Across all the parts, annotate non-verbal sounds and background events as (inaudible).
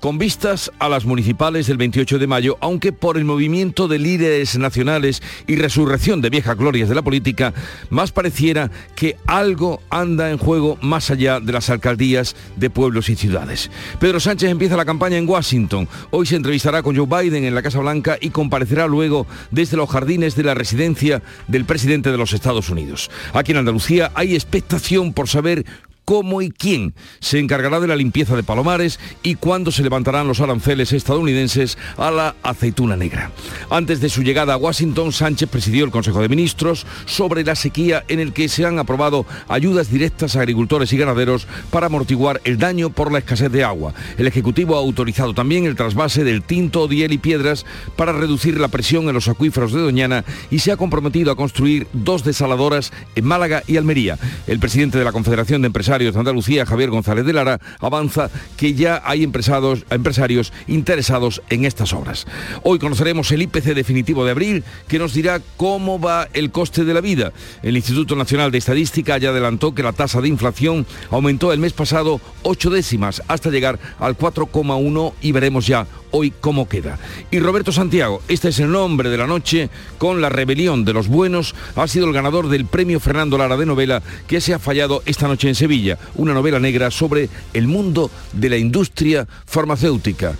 con vistas a las municipales del 28 de mayo, aunque por el movimiento de líderes nacionales y resurrección de viejas glorias de la política, más pareciera que algo anda en juego más allá de las alcaldías de pueblos y ciudades. Pedro Sánchez empieza la campaña en Washington. Hoy se entrevistará con Joe Biden en la Casa Blanca y comparecerá luego desde los jardines de la residencia del presidente de los Estados Unidos. Aquí en Andalucía hay expectación por saber cómo y quién se encargará de la limpieza de palomares y cuándo se levantarán los aranceles estadounidenses a la aceituna negra. Antes de su llegada a Washington, Sánchez presidió el Consejo de Ministros sobre la sequía en el que se han aprobado ayudas directas a agricultores y ganaderos para amortiguar el daño por la escasez de agua. El Ejecutivo ha autorizado también el trasvase del tinto, diel y piedras para reducir la presión en los acuíferos de Doñana y se ha comprometido a construir dos desaladoras en Málaga y Almería. El presidente de la Confederación de Empresarios de Andalucía, Javier González de Lara, avanza que ya hay empresarios, empresarios interesados en estas obras. Hoy conoceremos el IPC definitivo de abril, que nos dirá cómo va el coste de la vida. El Instituto Nacional de Estadística ya adelantó que la tasa de inflación aumentó el mes pasado ocho décimas hasta llegar al 4,1 y veremos ya hoy cómo queda. Y Roberto Santiago, este es el nombre de la noche, con la rebelión de los buenos, ha sido el ganador del premio Fernando Lara de novela que se ha fallado esta noche en Sevilla, una novela negra sobre el mundo de la industria farmacéutica.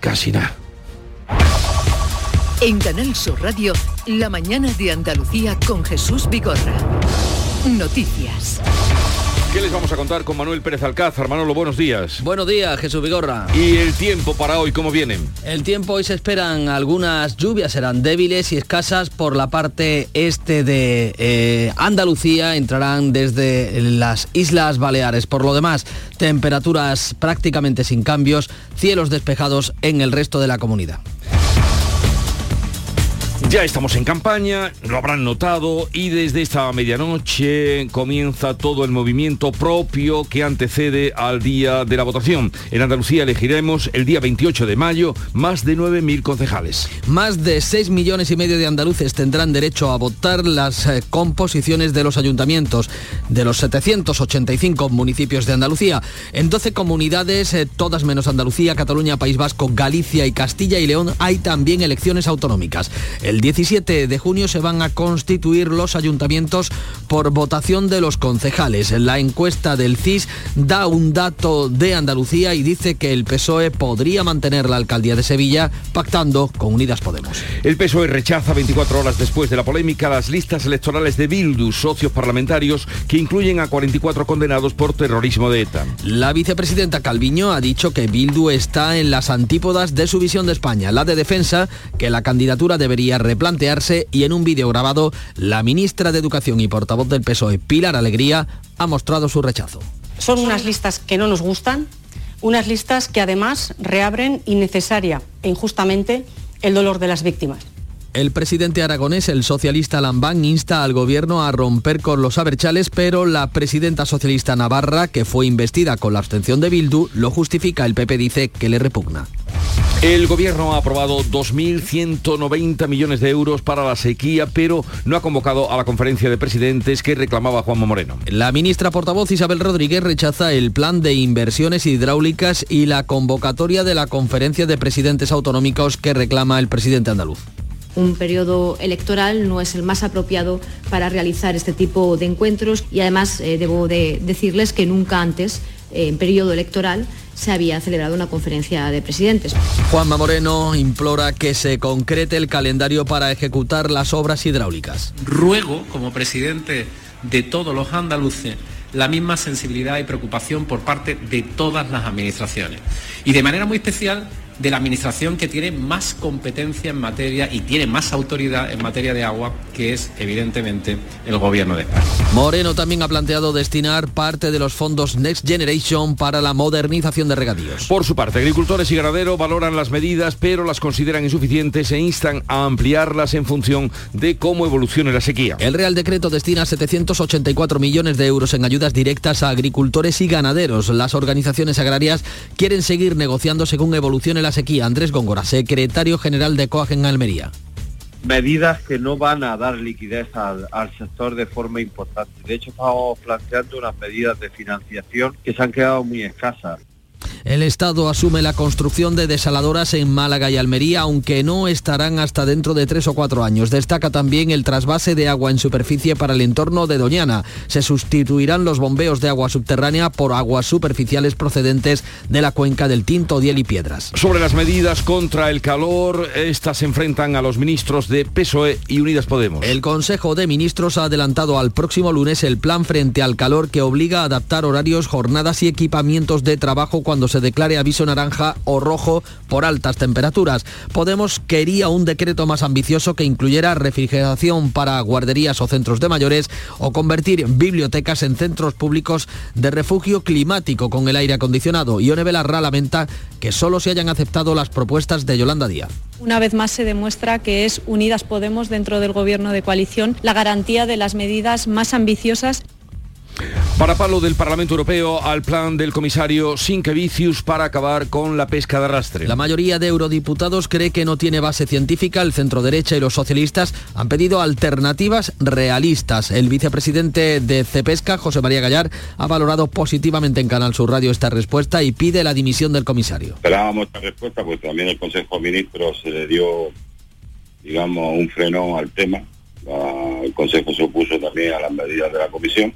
Casi nada. En Canal Sur Radio, la mañana de Andalucía con Jesús Vigorra. Noticias. ¿Qué les vamos a contar con Manuel Pérez Alcázar? Manolo, buenos días. Buenos días, Jesús Vigorra. ¿Y el tiempo para hoy cómo viene? El tiempo hoy se esperan algunas lluvias, serán débiles y escasas por la parte este de eh, Andalucía, entrarán desde las Islas Baleares. Por lo demás, temperaturas prácticamente sin cambios, cielos despejados en el resto de la comunidad. Ya estamos en campaña, lo habrán notado, y desde esta medianoche comienza todo el movimiento propio que antecede al día de la votación. En Andalucía elegiremos el día 28 de mayo más de 9.000 concejales. Más de 6 millones y medio de andaluces tendrán derecho a votar las eh, composiciones de los ayuntamientos de los 785 municipios de Andalucía. En 12 comunidades, eh, todas menos Andalucía, Cataluña, País Vasco, Galicia y Castilla y León, hay también elecciones autonómicas. 17 de junio se van a constituir los ayuntamientos por votación de los concejales. La encuesta del CIS da un dato de Andalucía y dice que el PSOE podría mantener la alcaldía de Sevilla pactando con Unidas Podemos. El PSOE rechaza 24 horas después de la polémica las listas electorales de Bildu, socios parlamentarios que incluyen a 44 condenados por terrorismo de ETA. La vicepresidenta Calviño ha dicho que Bildu está en las antípodas de su visión de España, la de defensa, que la candidatura debería replantearse y en un vídeo grabado, la ministra de Educación y portavoz del PSOE, Pilar Alegría, ha mostrado su rechazo. Son unas listas que no nos gustan, unas listas que además reabren innecesaria e injustamente el dolor de las víctimas. El presidente aragonés, el socialista Lambán, insta al gobierno a romper con los aberchales, pero la presidenta socialista Navarra, que fue investida con la abstención de Bildu, lo justifica. El PP dice que le repugna. El gobierno ha aprobado 2.190 millones de euros para la sequía, pero no ha convocado a la conferencia de presidentes que reclamaba Juanma Moreno. La ministra portavoz Isabel Rodríguez rechaza el plan de inversiones hidráulicas y la convocatoria de la conferencia de presidentes autonómicos que reclama el presidente andaluz un periodo electoral no es el más apropiado para realizar este tipo de encuentros y además eh, debo de decirles que nunca antes, en periodo electoral, se había celebrado una conferencia de presidentes. Juanma Moreno implora que se concrete el calendario para ejecutar las obras hidráulicas. Ruego, como presidente de todos los andaluces, la misma sensibilidad y preocupación por parte de todas las administraciones. Y de manera muy especial de la administración que tiene más competencia en materia y tiene más autoridad en materia de agua, que es evidentemente el gobierno de España. Moreno también ha planteado destinar parte de los fondos Next Generation para la modernización de regadíos. Por su parte, agricultores y ganaderos valoran las medidas, pero las consideran insuficientes e instan a ampliarlas en función de cómo evolucione la sequía. El Real Decreto destina 784 millones de euros en ayudas directas a agricultores y ganaderos. Las organizaciones agrarias quieren seguir negociando según evolucione la sequía. Andrés Góngora, secretario general de COAG en Almería medidas que no van a dar liquidez al, al, sector de forma importante. De hecho, estamos planteando unas medidas de financiación que se han quedado muy escasas. El Estado asume la construcción de desaladoras en Málaga y Almería, aunque no estarán hasta dentro de tres o cuatro años. Destaca también el trasvase de agua en superficie para el entorno de Doñana. Se sustituirán los bombeos de agua subterránea por aguas superficiales procedentes de la cuenca del Tinto, Diel y Piedras. Sobre las medidas contra el calor, estas se enfrentan a los ministros de PSOE y Unidas Podemos. El Consejo de Ministros ha adelantado al próximo lunes el plan frente al calor que obliga a adaptar horarios, jornadas y equipamientos de trabajo cuando se declare aviso naranja o rojo por altas temperaturas. Podemos quería un decreto más ambicioso que incluyera refrigeración para guarderías o centros de mayores o convertir bibliotecas en centros públicos de refugio climático con el aire acondicionado. Ione Belarra lamenta que solo se hayan aceptado las propuestas de Yolanda Díaz. Una vez más se demuestra que es Unidas Podemos dentro del gobierno de coalición la garantía de las medidas más ambiciosas para palo del Parlamento Europeo al plan del comisario Sinkevicius para acabar con la pesca de arrastre. La mayoría de eurodiputados cree que no tiene base científica. El centro derecha y los socialistas han pedido alternativas realistas. El vicepresidente de Cepesca, José María Gallar, ha valorado positivamente en Canal Sur Radio esta respuesta y pide la dimisión del comisario. Esperábamos esta respuesta, pues también el Consejo de Ministros se le dio, digamos, un freno al tema. El Consejo se opuso también a las medidas de la Comisión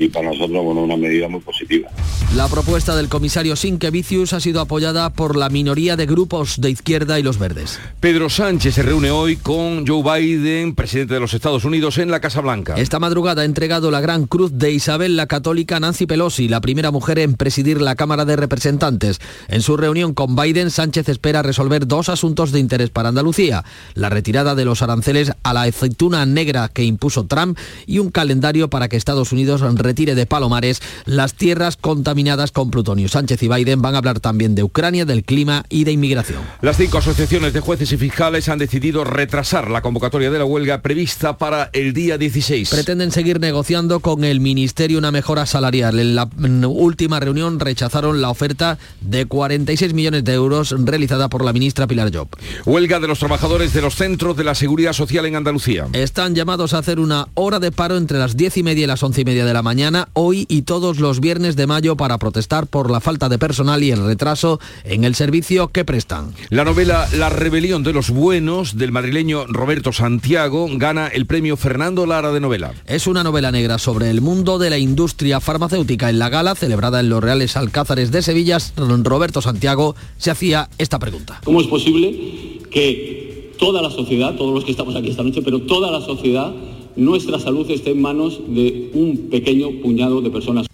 y para nosotros bueno, una medida muy positiva. La propuesta del comisario Sinkevicius ha sido apoyada por la minoría de grupos de izquierda y los verdes. Pedro Sánchez se reúne hoy con Joe Biden, presidente de los Estados Unidos, en la Casa Blanca. Esta madrugada ha entregado la Gran Cruz de Isabel la Católica Nancy Pelosi, la primera mujer en presidir la Cámara de Representantes. En su reunión con Biden, Sánchez espera resolver dos asuntos de interés para Andalucía, la retirada de los aranceles a la aceituna negra que impuso Trump y un calendario para que Estados Unidos retire de Palomares las tierras contaminadas con plutonio. Sánchez y Biden van a hablar también de Ucrania, del clima y de inmigración. Las cinco asociaciones de jueces y fiscales han decidido retrasar la convocatoria de la huelga prevista para el día 16. Pretenden seguir negociando con el Ministerio una mejora salarial. En la última reunión rechazaron la oferta de 46 millones de euros realizada por la ministra Pilar Job. Huelga de los trabajadores de los centros de la seguridad social en Andalucía. Están llamados a hacer una hora de paro entre las 10 y media y las 11 y media de la mañana mañana, hoy y todos los viernes de mayo para protestar por la falta de personal y el retraso en el servicio que prestan. La novela La rebelión de los buenos del madrileño Roberto Santiago gana el premio Fernando Lara de novela. Es una novela negra sobre el mundo de la industria farmacéutica. En la gala celebrada en los Reales Alcázares de Sevilla, Roberto Santiago se hacía esta pregunta. ¿Cómo es posible que toda la sociedad, todos los que estamos aquí esta noche, pero toda la sociedad nuestra salud esté en manos de un pequeño puñado de personas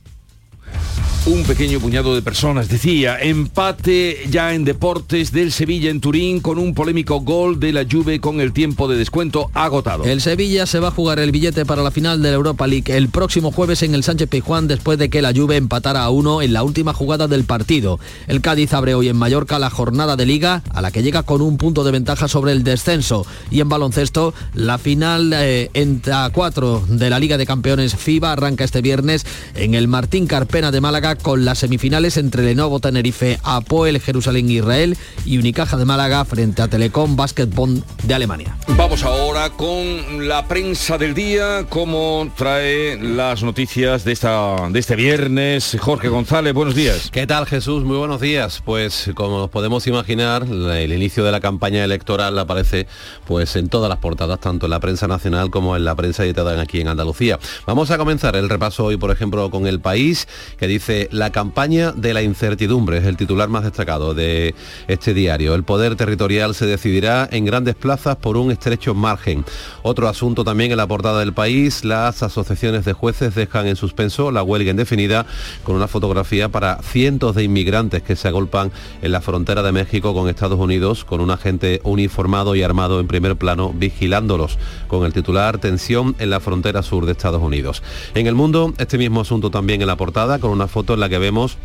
un pequeño puñado de personas. Decía, empate ya en deportes del Sevilla en Turín con un polémico gol de la Juve con el tiempo de descuento agotado. El Sevilla se va a jugar el billete para la final de la Europa League el próximo jueves en el Sánchez Pizjuán después de que la Juve empatara a uno en la última jugada del partido. El Cádiz abre hoy en Mallorca la jornada de liga a la que llega con un punto de ventaja sobre el descenso. Y en baloncesto, la final eh, entre a cuatro de la Liga de Campeones FIBA arranca este viernes en el Martín Carpena de Málaga con las semifinales entre Lenovo Tenerife, Apoel Jerusalén Israel y Unicaja de Málaga frente a Telecom Basketball de Alemania. Vamos ahora con la prensa del día, como trae las noticias de, esta, de este viernes. Jorge González, buenos días. ¿Qué tal Jesús? Muy buenos días. Pues como nos podemos imaginar, el inicio de la campaña electoral aparece pues en todas las portadas, tanto en la prensa nacional como en la prensa editada aquí en Andalucía. Vamos a comenzar el repaso hoy, por ejemplo, con el país, que dice la campaña de la incertidumbre es el titular más destacado de este diario. El poder territorial se decidirá en grandes plazas por un estrecho margen. Otro asunto también en la portada del país, las asociaciones de jueces dejan en suspenso la huelga indefinida con una fotografía para cientos de inmigrantes que se agolpan en la frontera de México con Estados Unidos con un agente uniformado y armado en primer plano vigilándolos con el titular Tensión en la frontera sur de Estados Unidos. En el mundo, este mismo asunto también en la portada con una foto la que vemos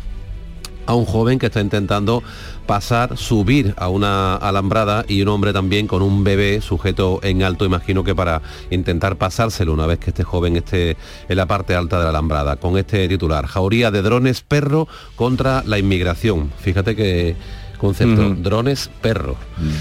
a un joven que está intentando pasar, subir a una alambrada y un hombre también con un bebé sujeto en alto, imagino que para intentar pasárselo una vez que este joven esté en la parte alta de la alambrada, con este titular, jauría de drones perro contra la inmigración. Fíjate que concepto, drones perro.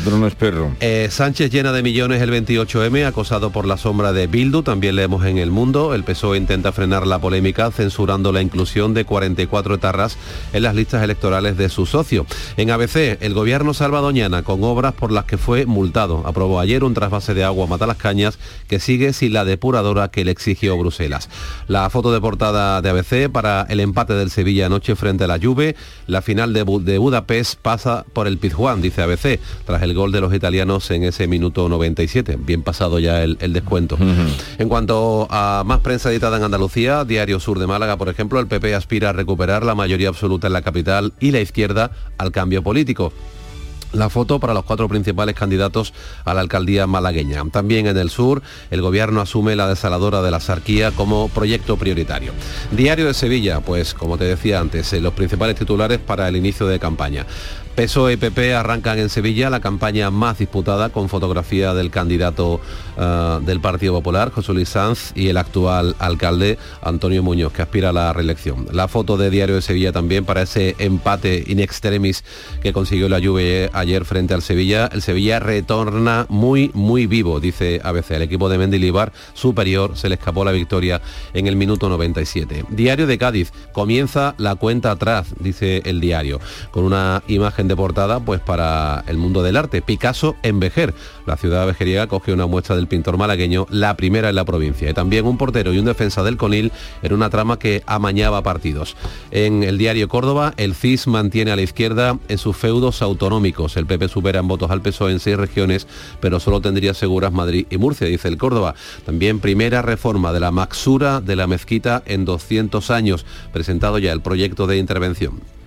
Drones perro. Eh, Sánchez llena de millones el 28M, acosado por la sombra de Bildu, también leemos en El Mundo. El PSOE intenta frenar la polémica censurando la inclusión de 44 etarras en las listas electorales de su socio. En ABC, el gobierno salva Doñana con obras por las que fue multado. Aprobó ayer un trasvase de agua a Mata las Cañas que sigue sin la depuradora que le exigió Bruselas. La foto de portada de ABC para el empate del Sevilla anoche frente a la Juve. La final de, de Budapest pasa por el Pizjuán, dice ABC, tras el gol de los italianos en ese minuto 97. Bien pasado ya el, descuento. En cuanto a más prensa editada en Andalucía, Diario Sur de Málaga, por ejemplo, el PP aspira a recuperar la mayoría absoluta en la capital y la izquierda al cambio político la foto para los cuatro principales candidatos a la alcaldía malagueña. También en el sur, el gobierno asume la desaladora de la Sarquía como proyecto prioritario. Diario de Sevilla, pues como te decía antes, eh, los principales titulares para el inicio de campaña. PSOE y PP arrancan en Sevilla la campaña más disputada con fotografía del candidato eh, del Partido Popular, José Luis Sanz, y el actual alcalde Antonio Muñoz, que aspira a la reelección. La foto de Diario de Sevilla también para ese empate in extremis que consiguió la Juve ayer frente al Sevilla. El Sevilla retorna muy, muy vivo, dice ABC. El equipo de Mendilibar superior se le escapó la victoria en el minuto 97. Diario de Cádiz, comienza la cuenta atrás, dice el diario, con una imagen de portada pues para el mundo del arte. Picasso en Vejer. La ciudad vejeriega coge una muestra del pintor malagueño, la primera en la provincia. Y también un portero y un defensa del Conil en una trama que amañaba partidos. En el diario Córdoba, el CIS mantiene a la izquierda en sus feudos autonómicos. El PP supera en votos al PSOE en seis regiones, pero solo tendría seguras Madrid y Murcia, dice el Córdoba. También primera reforma de la maxura de la mezquita en 200 años. Presentado ya el proyecto de intervención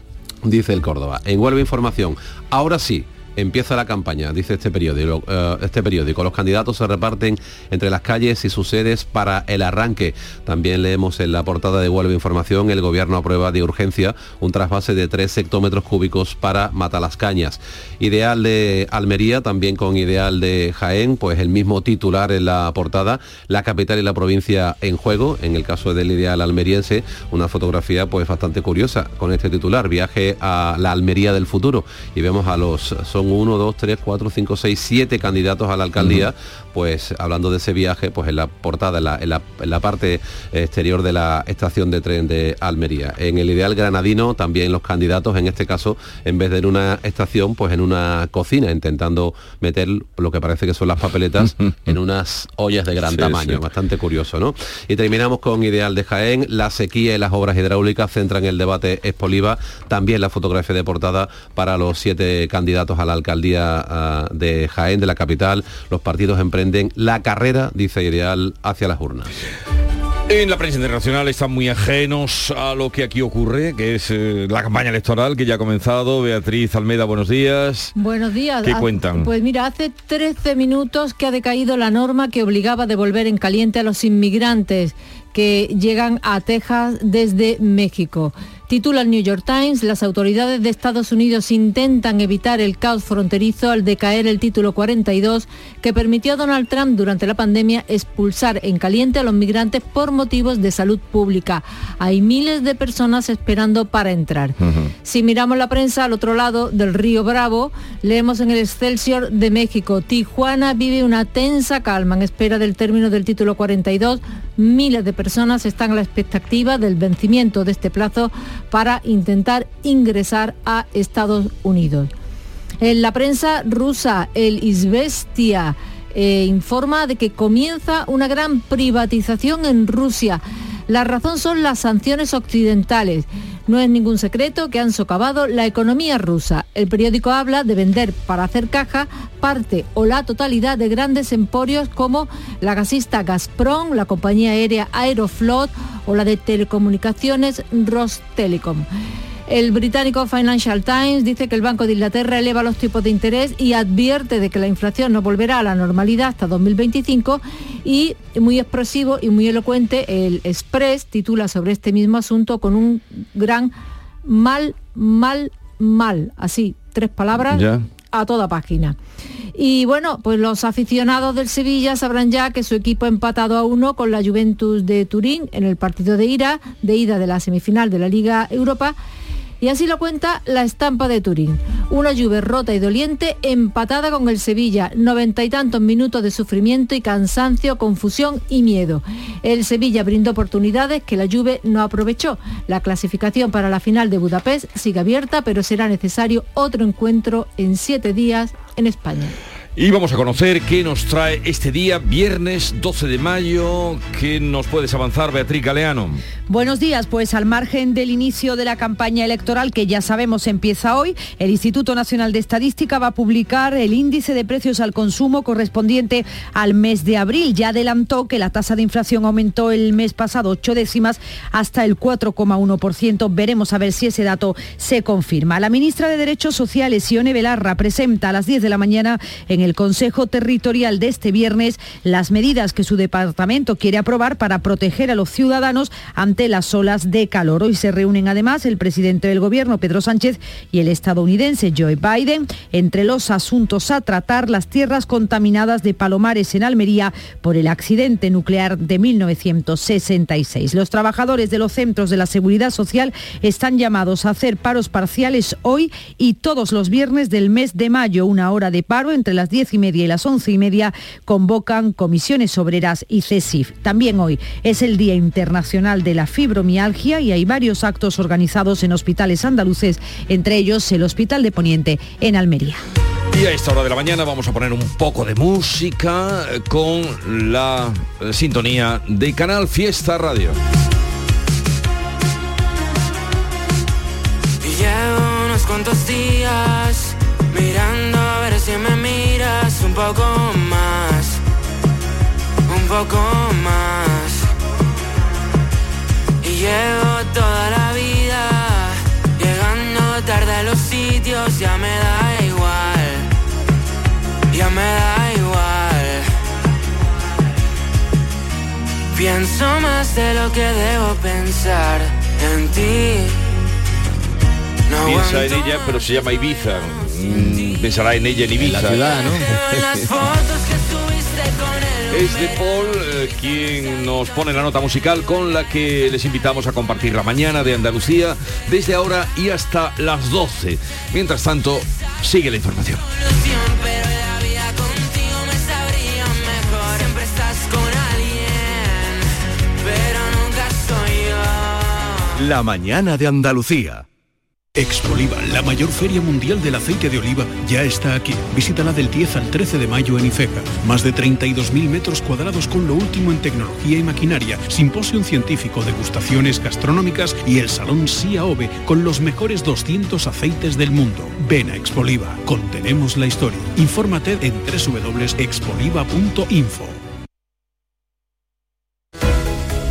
dice el Córdoba. En Huelva Información, ahora sí, empieza la campaña, dice este periódico, eh, este periódico. Los candidatos se reparten entre las calles y sus sedes para el arranque. También leemos en la portada de Huelva Información, el gobierno aprueba de urgencia un trasvase de 3 hectómetros cúbicos para Matalascañas. Ideal de Almería, también con ideal de Jaén, pues el mismo titular en la portada, la capital y la provincia en juego, en el caso del ideal almeriense, una fotografía pues bastante curiosa con este titular, viaje a la Almería del futuro y vemos a los uno, dos, tres, cuatro, cinco, seis, siete candidatos a la alcaldía, pues hablando de ese viaje, pues en la portada, en la, parte exterior de la estación de tren de Almería. En el ideal granadino también los candidatos, en este caso, en vez de en una estación, pues en una cocina, intentando meter lo que parece que son las papeletas (laughs) en unas ollas de gran tamaño, bastante curioso, ¿no? Y terminamos con Ideal de Jaén, la sequía y las obras hidráulicas centran el debate Expoliva, también la fotografía de portada para los siete candidatos a la alcaldía ah, de Jaén, de la capital, los partidos emprenden la carrera, dice Ideal, hacia las urnas. En la prensa internacional están muy ajenos a lo que aquí ocurre, que es eh, la campaña electoral que ya ha comenzado. Beatriz Almeida, buenos días. Buenos días. ¿Qué cuentan? Pues mira, hace 13 minutos que ha decaído la norma que obligaba a devolver en caliente a los inmigrantes que llegan a Texas desde México. Titula el New York Times, las autoridades de Estados Unidos intentan evitar el caos fronterizo al decaer el título 42 que permitió a Donald Trump durante la pandemia expulsar en caliente a los migrantes por motivos de salud pública. Hay miles de personas esperando para entrar. Si miramos la prensa al otro lado del río Bravo, leemos en el Excelsior de México, Tijuana vive una tensa calma en espera del término del título 42. Miles de personas están a la expectativa del vencimiento de este plazo para intentar ingresar a Estados Unidos. En la prensa rusa, el Izvestia eh, informa de que comienza una gran privatización en Rusia. La razón son las sanciones occidentales. No es ningún secreto que han socavado la economía rusa. El periódico habla de vender para hacer caja parte o la totalidad de grandes emporios como la gasista Gazprom, la compañía aérea Aeroflot o la de telecomunicaciones Rostelecom. El británico Financial Times dice que el Banco de Inglaterra eleva los tipos de interés y advierte de que la inflación no volverá a la normalidad hasta 2025 y muy expresivo y muy elocuente el Express titula sobre este mismo asunto con un gran mal, mal, mal, así, tres palabras a toda página. Y bueno, pues los aficionados del Sevilla sabrán ya que su equipo ha empatado a uno con la Juventus de Turín en el partido de ira, de ida de la semifinal de la Liga Europa y así lo cuenta la estampa de Turín. Una lluvia rota y doliente empatada con el Sevilla. Noventa y tantos minutos de sufrimiento y cansancio, confusión y miedo. El Sevilla brindó oportunidades que la Juve no aprovechó. La clasificación para la final de Budapest sigue abierta, pero será necesario otro encuentro en siete días en España. Y vamos a conocer qué nos trae este día, viernes 12 de mayo. ¿Qué nos puedes avanzar, Beatriz Galeano? Buenos días, pues al margen del inicio de la campaña electoral, que ya sabemos empieza hoy, el Instituto Nacional de Estadística va a publicar el índice de precios al consumo correspondiente al mes de abril. Ya adelantó que la tasa de inflación aumentó el mes pasado ocho décimas hasta el 4,1%. Veremos a ver si ese dato se confirma. La ministra de Derechos Sociales, Ione Belarra, presenta a las 10 de la mañana en el Consejo Territorial de este viernes las medidas que su departamento quiere aprobar para proteger a los ciudadanos ante las olas de calor. Hoy se reúnen además el presidente del Gobierno, Pedro Sánchez, y el estadounidense Joe Biden. Entre los asuntos a tratar, las tierras contaminadas de Palomares en Almería por el accidente nuclear de 1966. Los trabajadores de los centros de la Seguridad Social están llamados a hacer paros parciales hoy y todos los viernes del mes de mayo, una hora de paro entre las 10 y media y las once y media convocan comisiones obreras y CESIF. También hoy es el Día Internacional de la Fibromialgia y hay varios actos organizados en hospitales andaluces, entre ellos el Hospital de Poniente en Almería. Y a esta hora de la mañana vamos a poner un poco de música con la sintonía de Canal Fiesta Radio. Llevo unos cuantos días mirando a ver si me miras un poco más, un poco más. Llevo toda la vida llegando tarde a los sitios, ya me da igual, ya me da igual. Pienso más de lo que debo pensar en ti. No Piensa en ella, pero se llama Ibiza. Pensará en ella en Ibiza. la ciudad, ¿no? Es de Paul eh, quien nos pone la nota musical con la que les invitamos a compartir la mañana de Andalucía desde ahora y hasta las 12. Mientras tanto, sigue la información. La mañana de Andalucía. Expoliva, la mayor feria mundial del aceite de oliva, ya está aquí. Visítala del 10 al 13 de mayo en Ifeja. Más de 32.000 metros cuadrados con lo último en tecnología y maquinaria, simposio científico, degustaciones gastronómicas y el salón SIAOVE con los mejores 200 aceites del mundo. Ven a Expoliva, contenemos la historia. Infórmate en www.expoliva.info.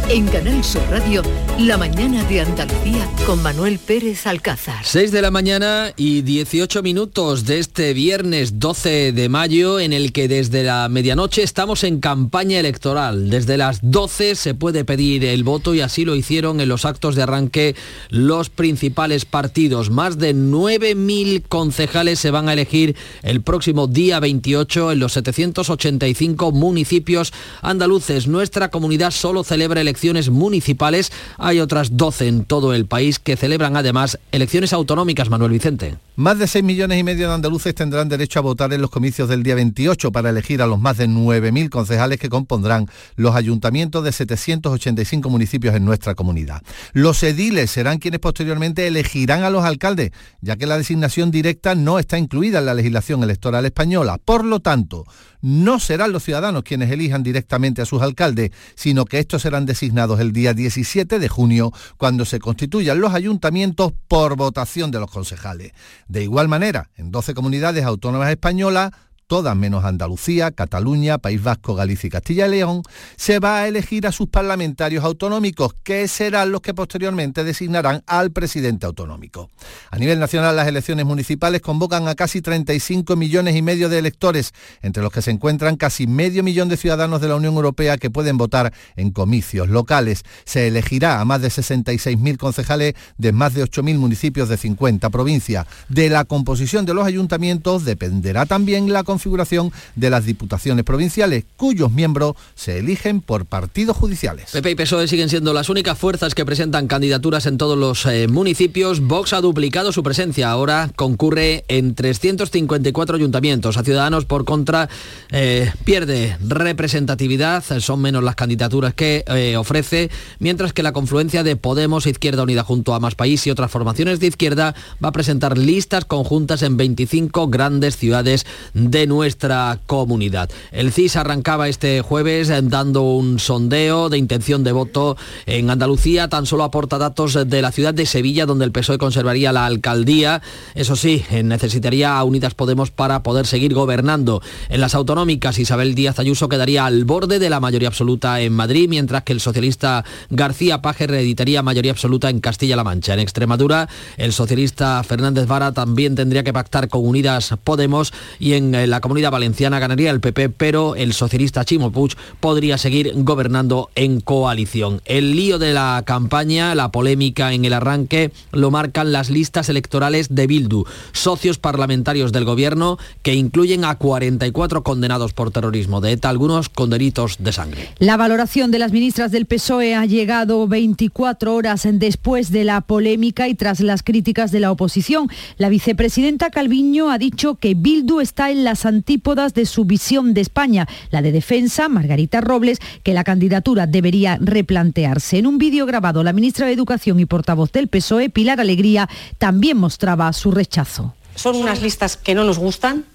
En Canal Sur Radio, La mañana de Andalucía con Manuel Pérez Alcázar. 6 de la mañana y 18 minutos de este viernes 12 de mayo en el que desde la medianoche estamos en campaña electoral. Desde las 12 se puede pedir el voto y así lo hicieron en los actos de arranque los principales partidos. Más de 9.000 concejales se van a elegir el próximo día 28 en los 785 municipios andaluces. Nuestra comunidad solo celebra elecciones municipales. Hay otras 12 en todo el país que celebran además elecciones autonómicas, Manuel Vicente. Más de 6 millones y medio de andaluces tendrán derecho a votar en los comicios del día 28 para elegir a los más de 9.000 concejales que compondrán los ayuntamientos de 785 municipios en nuestra comunidad. Los ediles serán quienes posteriormente elegirán a los alcaldes, ya que la designación directa no está incluida en la legislación electoral española. Por lo tanto, no serán los ciudadanos quienes elijan directamente a sus alcaldes, sino que estos serán designados el día 17 de junio, cuando se constituyan los ayuntamientos por votación de los concejales. De igual manera, en 12 comunidades autónomas españolas, todas menos Andalucía, Cataluña, País Vasco, Galicia y Castilla y León, se va a elegir a sus parlamentarios autonómicos, que serán los que posteriormente designarán al presidente autonómico. A nivel nacional, las elecciones municipales convocan a casi 35 millones y medio de electores, entre los que se encuentran casi medio millón de ciudadanos de la Unión Europea que pueden votar en comicios locales. Se elegirá a más de 66.000 concejales de más de 8.000 municipios de 50 provincias. De la composición de los ayuntamientos dependerá también la configuración de las diputaciones provinciales, cuyos miembros se eligen por partidos judiciales. PP y PSOE siguen siendo las únicas fuerzas que presentan candidaturas en todos los eh, municipios. Vox ha duplicado su presencia. Ahora concurre en 354 ayuntamientos. A Ciudadanos, por contra, eh, pierde representatividad. Son menos las candidaturas que eh, ofrece, mientras que la confluencia de Podemos, Izquierda Unida junto a Más País y otras formaciones de izquierda va a presentar listas conjuntas en 25 grandes ciudades de nuestra comunidad. El CIS arrancaba este jueves dando un sondeo de intención de voto en Andalucía, tan solo aporta datos de la ciudad de Sevilla, donde el PSOE conservaría la alcaldía. Eso sí, necesitaría a Unidas Podemos para poder seguir gobernando. En las autonómicas, Isabel Díaz Ayuso quedaría al borde de la mayoría absoluta en Madrid, mientras que el socialista García Paje reeditaría mayoría absoluta en Castilla-La Mancha. En Extremadura, el socialista Fernández Vara también tendría que pactar con Unidas Podemos y en la comunidad valenciana ganaría el PP, pero el socialista Chimo Puig podría seguir gobernando en coalición. El lío de la campaña, la polémica en el arranque, lo marcan las listas electorales de Bildu, socios parlamentarios del gobierno que incluyen a 44 condenados por terrorismo de ETA, algunos con delitos de sangre. La valoración de las ministras del PSOE ha llegado 24 horas después de la polémica y tras las críticas de la oposición. La vicepresidenta Calviño ha dicho que Bildu está en las antípodas de su visión de España, la de defensa, Margarita Robles, que la candidatura debería replantearse. En un vídeo grabado, la ministra de Educación y portavoz del PSOE, Pilar Alegría, también mostraba su rechazo. Son unas listas que no nos gustan,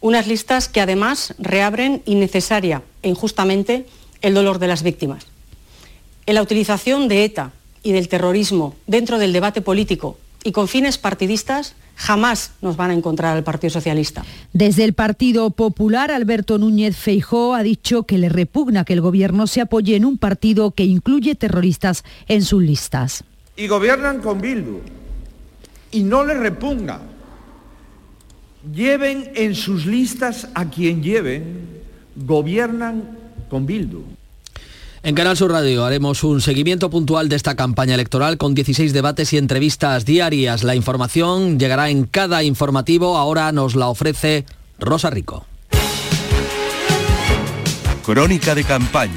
unas listas que además reabren innecesaria e injustamente el dolor de las víctimas. En la utilización de ETA y del terrorismo dentro del debate político y con fines partidistas jamás nos van a encontrar al Partido Socialista. Desde el Partido Popular, Alberto Núñez Feijó ha dicho que le repugna que el gobierno se apoye en un partido que incluye terroristas en sus listas. Y gobiernan con Bildu. Y no le repugna. Lleven en sus listas a quien lleven, gobiernan con Bildu. En Canal Sur Radio haremos un seguimiento puntual de esta campaña electoral con 16 debates y entrevistas diarias. La información llegará en cada informativo. Ahora nos la ofrece Rosa Rico. Crónica de campaña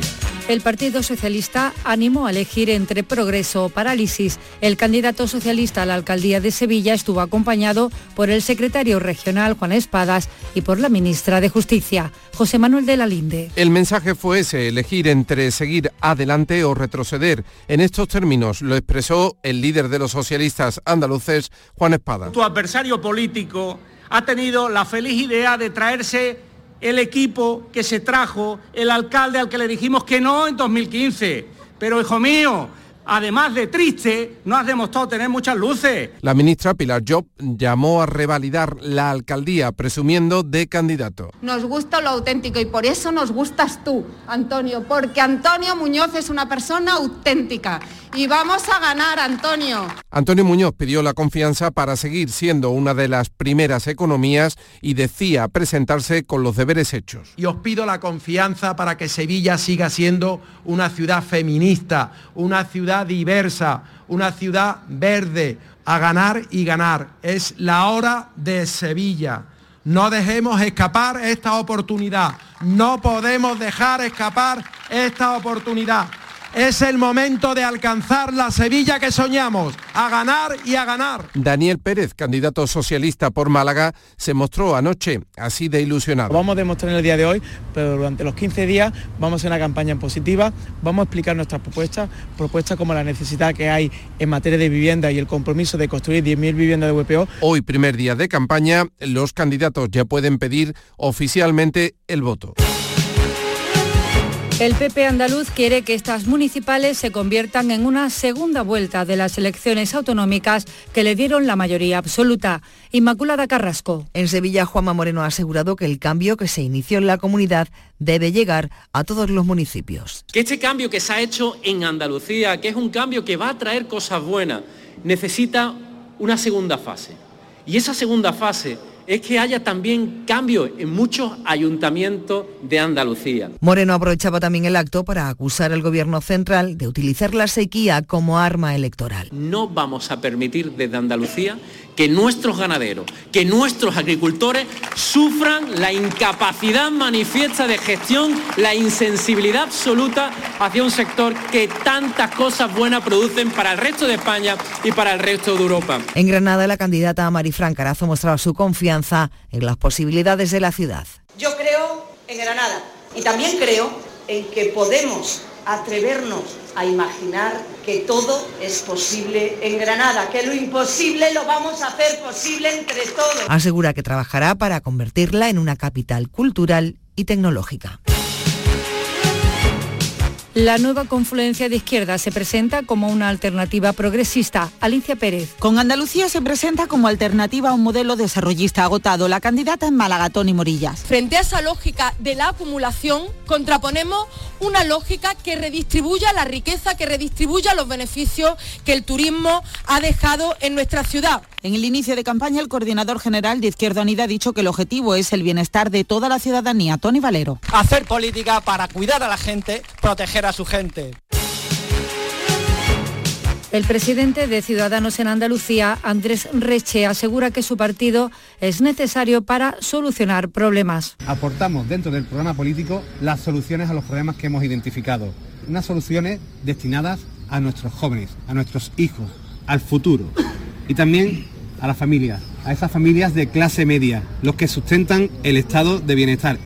el Partido Socialista animó a elegir entre progreso o parálisis. El candidato socialista a la alcaldía de Sevilla estuvo acompañado por el secretario regional Juan Espadas y por la ministra de Justicia, José Manuel de la Linde. El mensaje fue ese, elegir entre seguir adelante o retroceder. En estos términos lo expresó el líder de los socialistas andaluces, Juan Espadas. Tu adversario político ha tenido la feliz idea de traerse el equipo que se trajo el alcalde al que le dijimos que no en 2015. Pero hijo mío, además de triste, no has demostrado tener muchas luces. La ministra Pilar Job llamó a revalidar la alcaldía presumiendo de candidato. Nos gusta lo auténtico y por eso nos gustas tú, Antonio, porque Antonio Muñoz es una persona auténtica y vamos a ganar, Antonio. Antonio Muñoz pidió la confianza para seguir siendo una de las primeras economías y decía presentarse con los deberes hechos. Y os pido la confianza para que Sevilla siga siendo una ciudad feminista, una ciudad diversa, una ciudad verde, a ganar y ganar. Es la hora de Sevilla. No dejemos escapar esta oportunidad. No podemos dejar escapar esta oportunidad. Es el momento de alcanzar la Sevilla que soñamos, a ganar y a ganar. Daniel Pérez, candidato socialista por Málaga, se mostró anoche así de ilusionado. Vamos a demostrar en el día de hoy, pero durante los 15 días vamos a hacer una campaña en positiva, vamos a explicar nuestras propuestas, propuestas como la necesidad que hay en materia de vivienda y el compromiso de construir 10.000 viviendas de VPO. Hoy, primer día de campaña, los candidatos ya pueden pedir oficialmente el voto. El PP andaluz quiere que estas municipales se conviertan en una segunda vuelta de las elecciones autonómicas que le dieron la mayoría absoluta. Inmaculada Carrasco. En Sevilla, Juanma Moreno ha asegurado que el cambio que se inició en la comunidad debe llegar a todos los municipios. Que este cambio que se ha hecho en Andalucía, que es un cambio que va a traer cosas buenas, necesita una segunda fase. Y esa segunda fase es que haya también cambio en muchos ayuntamientos de Andalucía. Moreno aprovechaba también el acto para acusar al gobierno central de utilizar la sequía como arma electoral. No vamos a permitir desde Andalucía que nuestros ganaderos, que nuestros agricultores sufran la incapacidad manifiesta de gestión, la insensibilidad absoluta hacia un sector que tantas cosas buenas producen para el resto de España y para el resto de Europa. En Granada, la candidata Marifran Carazo mostraba su confianza en las posibilidades de la ciudad. Yo creo en Granada y también creo en que podemos atrevernos a imaginar que todo es posible en Granada, que lo imposible lo vamos a hacer posible entre todos. Asegura que trabajará para convertirla en una capital cultural y tecnológica. La nueva confluencia de izquierda se presenta como una alternativa progresista. Alicia Pérez. Con Andalucía se presenta como alternativa a un modelo desarrollista agotado. La candidata es Málaga, Tony Morillas. Frente a esa lógica de la acumulación, contraponemos una lógica que redistribuya la riqueza, que redistribuya los beneficios que el turismo ha dejado en nuestra ciudad. En el inicio de campaña, el coordinador general de Izquierda Unida ha dicho que el objetivo es el bienestar de toda la ciudadanía. Tony Valero. Hacer política para cuidar a la gente, proteger a su gente. El presidente de Ciudadanos en Andalucía, Andrés Reche, asegura que su partido es necesario para solucionar problemas. Aportamos dentro del programa político las soluciones a los problemas que hemos identificado. Unas soluciones destinadas a nuestros jóvenes, a nuestros hijos, al futuro. Y también a las familias, a esas familias de clase media, los que sustentan el estado de bienestar.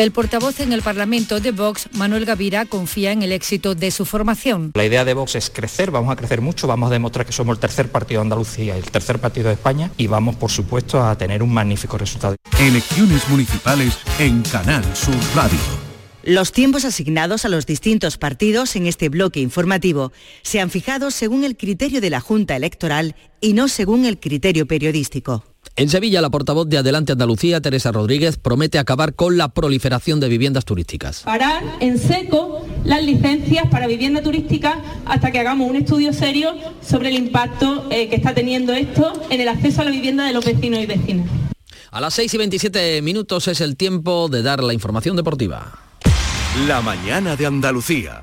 El portavoz en el Parlamento de Vox, Manuel Gavira, confía en el éxito de su formación. La idea de Vox es crecer, vamos a crecer mucho, vamos a demostrar que somos el tercer partido de Andalucía el tercer partido de España y vamos, por supuesto, a tener un magnífico resultado. Elecciones municipales en Canal Sur Radio. Los tiempos asignados a los distintos partidos en este bloque informativo se han fijado según el criterio de la Junta Electoral y no según el criterio periodístico. En Sevilla, la portavoz de Adelante Andalucía, Teresa Rodríguez, promete acabar con la proliferación de viviendas turísticas. Parar en seco las licencias para vivienda turística hasta que hagamos un estudio serio sobre el impacto eh, que está teniendo esto en el acceso a la vivienda de los vecinos y vecinas. A las 6 y 27 minutos es el tiempo de dar la información deportiva. La mañana de Andalucía.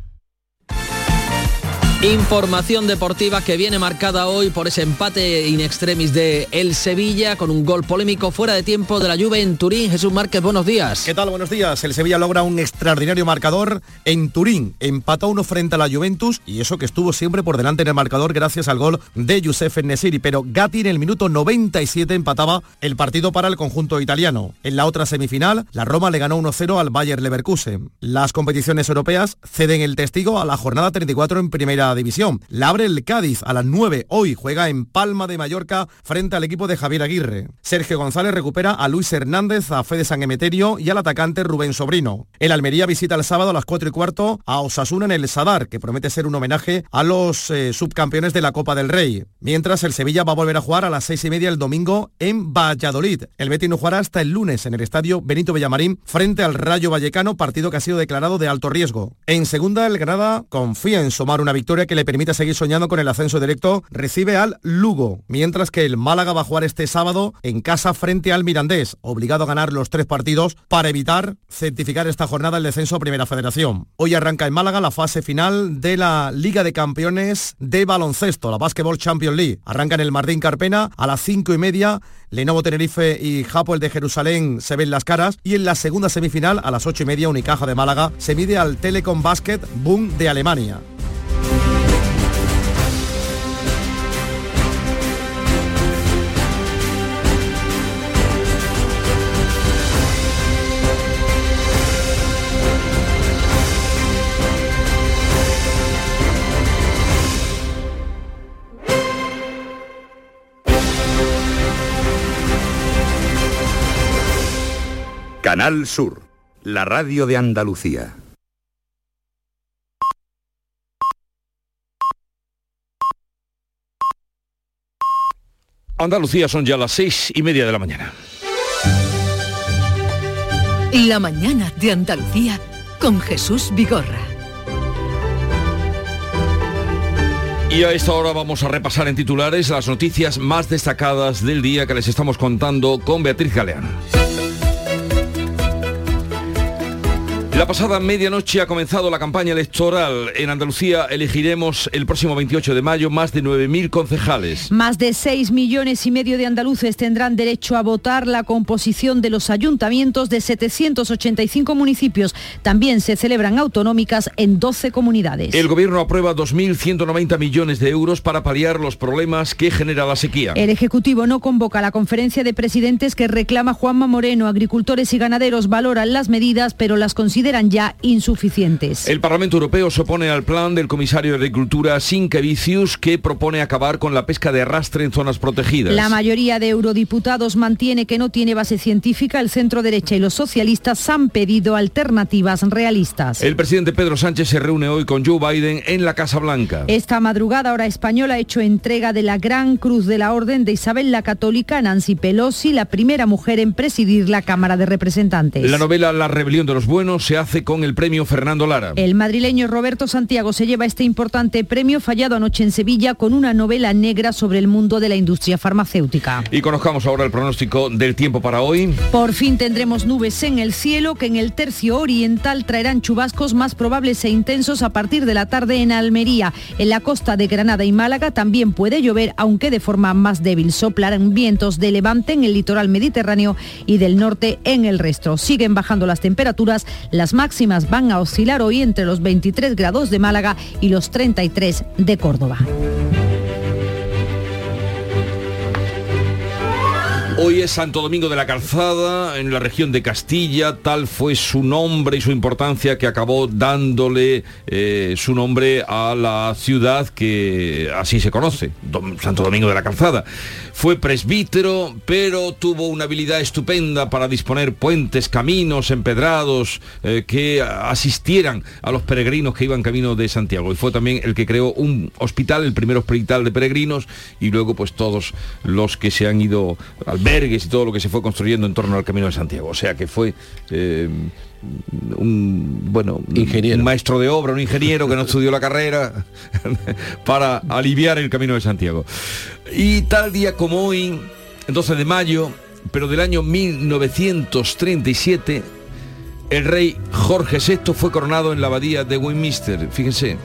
Información deportiva que viene marcada hoy por ese empate in extremis de El Sevilla con un gol polémico fuera de tiempo de la Juve en Turín. Jesús Márquez, buenos días. ¿Qué tal? Buenos días. El Sevilla logra un extraordinario marcador en Turín. Empató uno frente a la Juventus y eso que estuvo siempre por delante en el marcador gracias al gol de Youssef Nesiri. Pero Gatti en el minuto 97 empataba el partido para el conjunto italiano. En la otra semifinal, la Roma le ganó 1-0 al Bayer Leverkusen. Las competiciones europeas ceden el testigo a la jornada 34 en primera división. La abre el Cádiz a las 9. Hoy juega en Palma de Mallorca frente al equipo de Javier Aguirre. Sergio González recupera a Luis Hernández, a Fede San Emeterio y al atacante Rubén Sobrino. El Almería visita el sábado a las 4 y cuarto a Osasuna en el Sadar, que promete ser un homenaje a los eh, subcampeones de la Copa del Rey. Mientras el Sevilla va a volver a jugar a las 6 y media el domingo en Valladolid. El Betis no jugará hasta el lunes en el estadio Benito Villamarín frente al Rayo Vallecano, partido que ha sido declarado de alto riesgo. En segunda, el Granada confía en sumar una victoria que le permita seguir soñando con el ascenso directo. Recibe al Lugo, mientras que el Málaga va a jugar este sábado en casa frente al Mirandés, obligado a ganar los tres partidos para evitar certificar esta jornada el descenso a Primera Federación. Hoy arranca en Málaga la fase final de la Liga de Campeones de Baloncesto, la Basketball Champions League. Arranca en el Martín Carpena a las cinco y media Lenovo Tenerife y Japo el de Jerusalén se ven las caras y en la segunda semifinal a las ocho y media Unicaja de Málaga se mide al Telecom Basket Boom de Alemania. Canal Sur, la radio de Andalucía. Andalucía son ya las seis y media de la mañana. La mañana de Andalucía con Jesús Vigorra. Y a esta hora vamos a repasar en titulares las noticias más destacadas del día que les estamos contando con Beatriz Galeano. La pasada medianoche ha comenzado la campaña electoral. En Andalucía elegiremos el próximo 28 de mayo más de 9.000 concejales. Más de 6 millones y medio de andaluces tendrán derecho a votar la composición de los ayuntamientos de 785 municipios. También se celebran autonómicas en 12 comunidades. El gobierno aprueba 2.190 millones de euros para paliar los problemas que genera la sequía. El Ejecutivo no convoca la conferencia de presidentes que reclama Juanma Moreno. Agricultores y ganaderos valoran las medidas, pero las consideran ya insuficientes. El Parlamento Europeo se opone al plan del comisario de Agricultura Sinkevicius que propone acabar con la pesca de arrastre en zonas protegidas. La mayoría de eurodiputados mantiene que no tiene base científica. El centro derecha y los socialistas han pedido alternativas realistas. El presidente Pedro Sánchez se reúne hoy con Joe Biden en la Casa Blanca. Esta madrugada hora española ha hecho entrega de la Gran Cruz de la Orden de Isabel la Católica Nancy Pelosi, la primera mujer en presidir la Cámara de Representantes. La novela La rebelión de los buenos se hace con el premio Fernando Lara. El madrileño Roberto Santiago se lleva este importante premio fallado anoche en Sevilla con una novela negra sobre el mundo de la industria farmacéutica. Y conozcamos ahora el pronóstico del tiempo para hoy. Por fin tendremos nubes en el cielo que en el tercio oriental traerán chubascos más probables e intensos a partir de la tarde en Almería. En la costa de Granada y Málaga también puede llover, aunque de forma más débil. Soplarán vientos de levante en el litoral mediterráneo y del norte en el resto. Siguen bajando las temperaturas, las máximas van a oscilar hoy entre los 23 grados de Málaga y los 33 de Córdoba. Hoy es Santo Domingo de la Calzada, en la región de Castilla, tal fue su nombre y su importancia que acabó dándole eh, su nombre a la ciudad que así se conoce, Santo Domingo de la Calzada. Fue presbítero, pero tuvo una habilidad estupenda para disponer puentes, caminos empedrados eh, que asistieran a los peregrinos que iban camino de Santiago. Y fue también el que creó un hospital, el primer hospital de peregrinos, y luego pues todos los que se han ido al albergues y todo lo que se fue construyendo en torno al Camino de Santiago. O sea que fue eh, un bueno ingeniero. un maestro de obra, un ingeniero que no estudió la carrera (laughs) para aliviar el Camino de Santiago. Y tal día como hoy, 12 de mayo, pero del año 1937, el rey Jorge VI fue coronado en la abadía de Westminster. Fíjense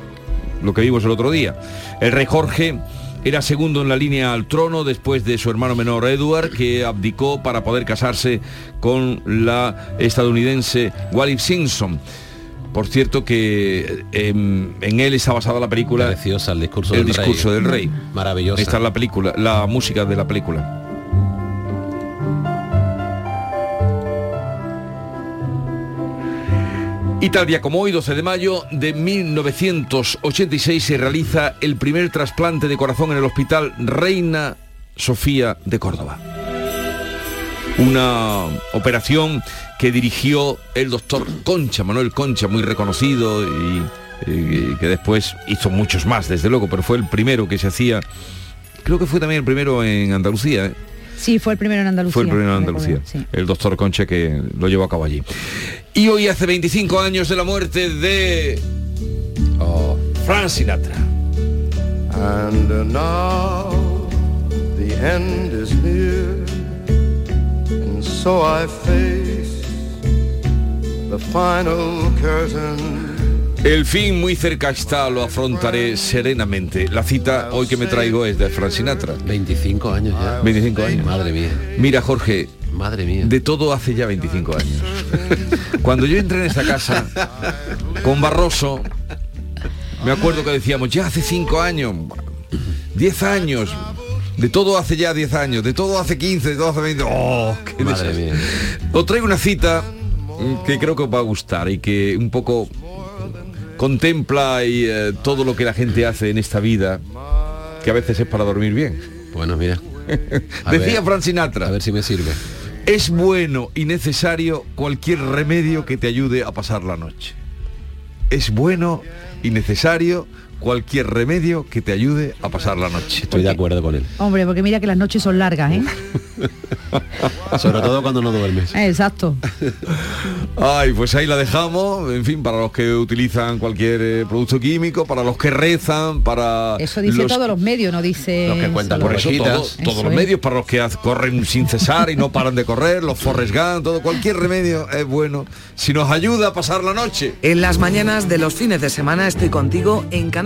lo que vimos el otro día. El rey Jorge era segundo en la línea al trono después de su hermano menor Edward, que abdicó para poder casarse con la estadounidense Wallis Simpson. Por cierto que em, en, él está basada la película Preciosa, el discurso, el del, discurso rey. del rey. Maravilloso. Esta es la película, la música de la película. Y tal día como hoy, 12 de mayo de 1986, se realiza el primer trasplante de corazón en el Hospital Reina Sofía de Córdoba. Una operación que dirigió el doctor Concha, Manuel Concha, muy reconocido y, y que después hizo muchos más, desde luego, pero fue el primero que se hacía, creo que fue también el primero en Andalucía. ¿eh? Sí, fue el primero en Andalucía. Fue el primero en Andalucía, el doctor Concha que lo llevó a cabo allí. Y hoy hace 25 años de la muerte de oh, Frank Sinatra. And now the end is near, and so I face the final curtain. El fin muy cerca está, lo afrontaré serenamente. La cita hoy que me traigo es de Frank Sinatra. 25 años ya. 25 años. Madre mía. Mira, Jorge. Madre mía. De todo hace ya 25 años. Cuando yo entré en esta casa con Barroso, me acuerdo que decíamos, ya hace 5 años, 10 años, de todo hace ya 10 años, de todo hace 15, de todo hace 20. ¡Oh! Qué Madre mía. Os traigo una cita que creo que os va a gustar y que un poco contempla y, eh, todo lo que la gente hace en esta vida, que a veces es para dormir bien. Bueno, mira. (laughs) Decía ver, Frank Sinatra. A ver si me sirve. Es bueno y necesario cualquier remedio que te ayude a pasar la noche. Es bueno y necesario cualquier remedio que te ayude a pasar la noche. Estoy de acuerdo con él. Hombre, porque mira que las noches son largas, ¿eh? (laughs) Sobre todo cuando no duermes. Exacto. Ay, pues ahí la dejamos, en fin, para los que utilizan cualquier eh, producto químico, para los que rezan, para Eso dice los todos los medios, no dice... solo- por eso todo- todos Eso los es. medios para los que corren sin cesar y no paran de correr, los Forrest Gump, todo cualquier remedio es bueno si nos ayuda a pasar la noche. En las mañanas de los fines de semana estoy contigo en Canal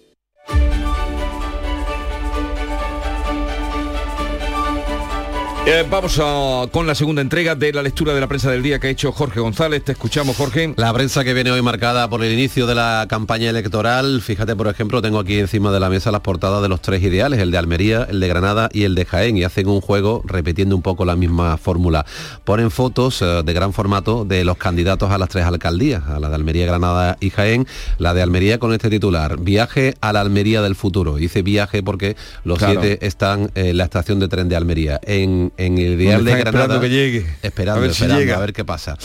Eh, vamos a- con la segunda entrega de la lectura de la prensa del día que ha hecho Jorge González. Te escuchamos, Jorge. La prensa que viene hoy marcada por el inicio de la campaña electoral, fíjate por ejemplo, tengo aquí encima de la mesa las portadas de los tres ideales, el de Almería, el de Granada y el de Jaén, y hacen un juego repitiendo un poco la misma fórmula. Ponen fotos eh, de gran formato de los candidatos a las tres alcaldías, a la de Almería, Granada y Jaén, la de Almería con este titular, viaje a la Almería del futuro. Dice viaje porque los Claro. siete están en la estación de tren de Almería. En, en el ideal de Granada... esperando que llegue. Esperando, A ver si esperando, llega. a ver qué pasa.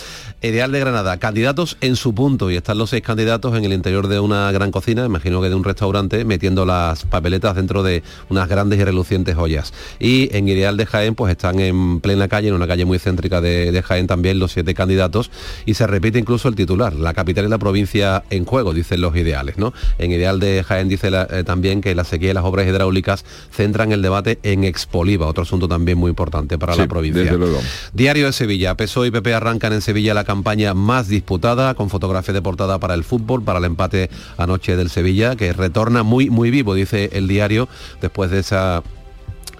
Ideal de Granada, candidatos en su punto y están los seis candidatos en el interior de una gran cocina, imagino que de un restaurante, metiendo las papeletas dentro de unas grandes y relucientes ollas. Y en Ideal de Jaén, pues están en plena calle, en una calle muy céntrica de, de Jaén también los siete candidatos y se repite incluso el titular, la capital y la provincia en juego, dicen los ideales, ¿no? En Ideal de Jaén dice la- eh, también que la sequía y las obras hidráulicas centran el debate en Expoliva, otro asunto también muy importante para Sí, la provincia. desde luego. Diario de Sevilla. PSOE y PP arrancan en Sevilla la campaña más disputada, con fotografía de portada para el fútbol, para el empate anoche del Sevilla, que retorna muy, muy vivo, dice el diario, después de esa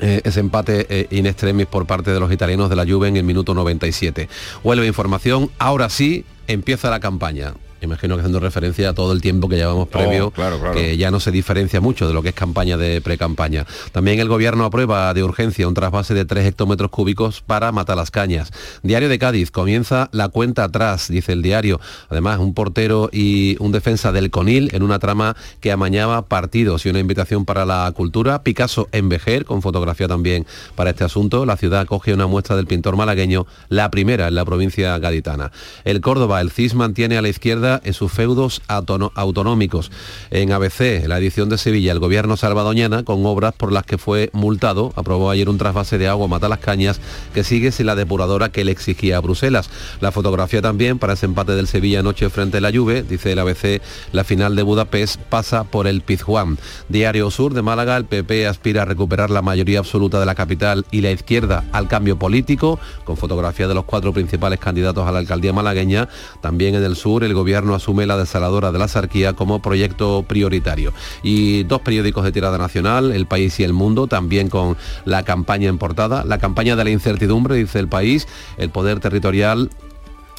eh, ese empate eh, in extremis por parte de los italianos de la Juve en el minuto 97. Vuelve información, ahora sí empieza la campaña. Imagino que haciendo referencia a todo el tiempo que llevamos previo, Oh, claro, claro. que ya no se diferencia mucho de lo que es campaña de pre-campaña. También el gobierno aprueba de urgencia un trasvase de 3 hectómetros cúbicos para matar las cañas. Diario de Cádiz, comienza la cuenta atrás, dice el diario. Además, un portero y un defensa del Conil en una trama que amañaba partidos y una invitación para la cultura. Picasso en Vejer, con fotografía también para este asunto. La ciudad acoge una muestra del pintor malagueño, la primera en la provincia gaditana. El Córdoba, el CIS mantiene a la izquierda en sus feudos autonómicos. En ABC, la edición de Sevilla, el gobierno salvadoñana, con obras por las que fue multado, aprobó ayer un trasvase de agua Mata las Cañas que sigue sin la depuradora que le exigía a Bruselas. La fotografía también para ese empate del Sevilla anoche frente a la Juve, dice el ABC, la final de Budapest pasa por el Pizjuán. Diario Sur de Málaga, el PP aspira a recuperar la mayoría absoluta de la capital y la izquierda al cambio político, con fotografía de los cuatro principales candidatos a la alcaldía malagueña. También en el sur, el gobierno asume la desaladora de la Sarquía como proyecto prioritario. Y dos periódicos de tirada nacional, El País y El Mundo, también con la campaña en portada, la campaña de la incertidumbre, dice El País, el poder territorial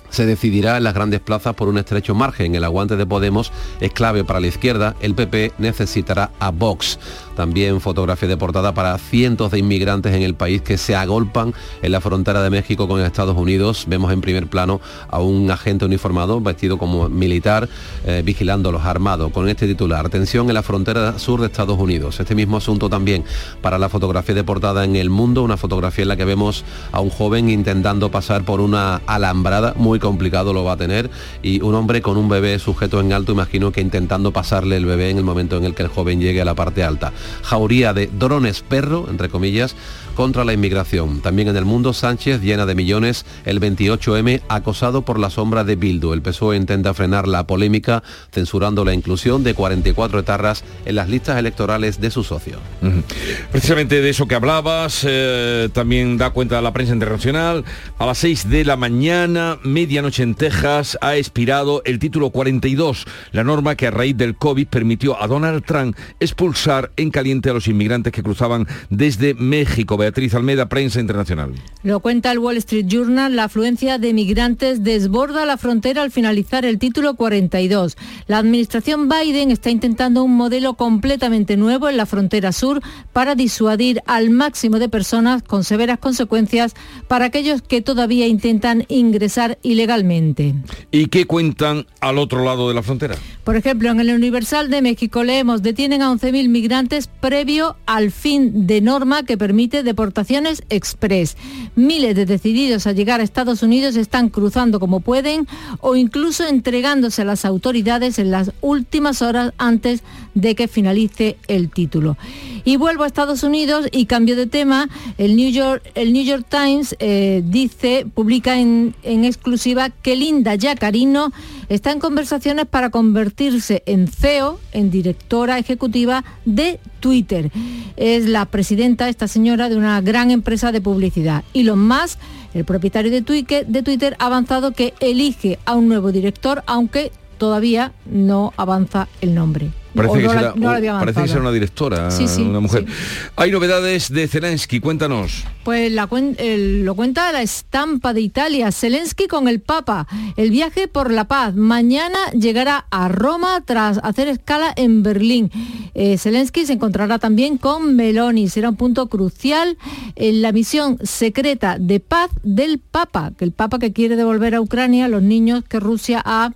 se decidirá en las grandes plazas por un estrecho margen. El aguante de Podemos es clave para la izquierda. El PP necesitará a Vox. También fotografía de portada para cientos de inmigrantes en el país que se agolpan en la frontera de México con Estados Unidos. Vemos en primer plano a un agente uniformado vestido como militar eh, vigilando los armados con este titular. Atención en la frontera sur de Estados Unidos. Este mismo asunto también para la fotografía de portada en El Mundo, una fotografía en la que vemos a un joven intentando pasar por una alambrada, muy complicado lo va a tener, y un hombre con un bebé sujeto en alto, imagino que intentando pasarle el bebé en el momento en el que el joven llegue a la parte alta jauría de drones perro, entre comillas, contra la inmigración. También en el mundo, Sánchez llena de millones el 28M acosado por la sombra de Bildu. El PSOE intenta frenar la polémica censurando la inclusión de 44 etarras en las listas electorales de su socio. Precisamente de eso que hablabas, eh, también da cuenta la prensa internacional. A las 6 de la mañana, medianoche en Texas, ha expirado el título 42, la norma que a raíz del COVID permitió a Donald Trump expulsar en caliente a los inmigrantes que cruzaban desde México. Beatriz Almeda, Prensa Internacional. Lo cuenta el Wall Street Journal, la afluencia de migrantes desborda la frontera al finalizar el título 42. La administración Biden está intentando un modelo completamente nuevo en la frontera sur para disuadir al máximo de personas con severas consecuencias para aquellos que todavía intentan ingresar ilegalmente. ¿Y qué cuentan al otro lado de la frontera? Por ejemplo, en el Universal de México leemos detienen a 11.000 migrantes previo al fin de norma que permite deportaciones express. Miles de decididos a llegar a Estados Unidos están cruzando como pueden o incluso entregándose a las autoridades en las últimas horas antes de que finalice el título. Y vuelvo a Estados Unidos y cambio de tema. El New York, el New York Times eh, dice, publica en, exclusiva que Linda Yacarino está en conversaciones para convertirse en CEO, en directora ejecutiva de Twitter. Es la presidenta, esta señora, de una gran empresa de publicidad. Y lo más, el propietario de Twitter, de Twitter ha avanzado que elige a un nuevo director, aunque todavía no avanza el nombre. Parece, que, no la- será, no la había parece que avanzado. será una directora, Sí, sí, una mujer. sí. Hay novedades de Zelensky, cuéntanos. Pues la lo cuenta la estampa de Italia, Zelensky con el Papa, el viaje por la paz. Mañana llegará a Roma tras hacer escala en Berlín. Eh, Zelensky se encontrará también con Meloni, será un punto crucial en la misión secreta de paz del Papa, que el Papa que quiere devolver a Ucrania a los niños que Rusia ha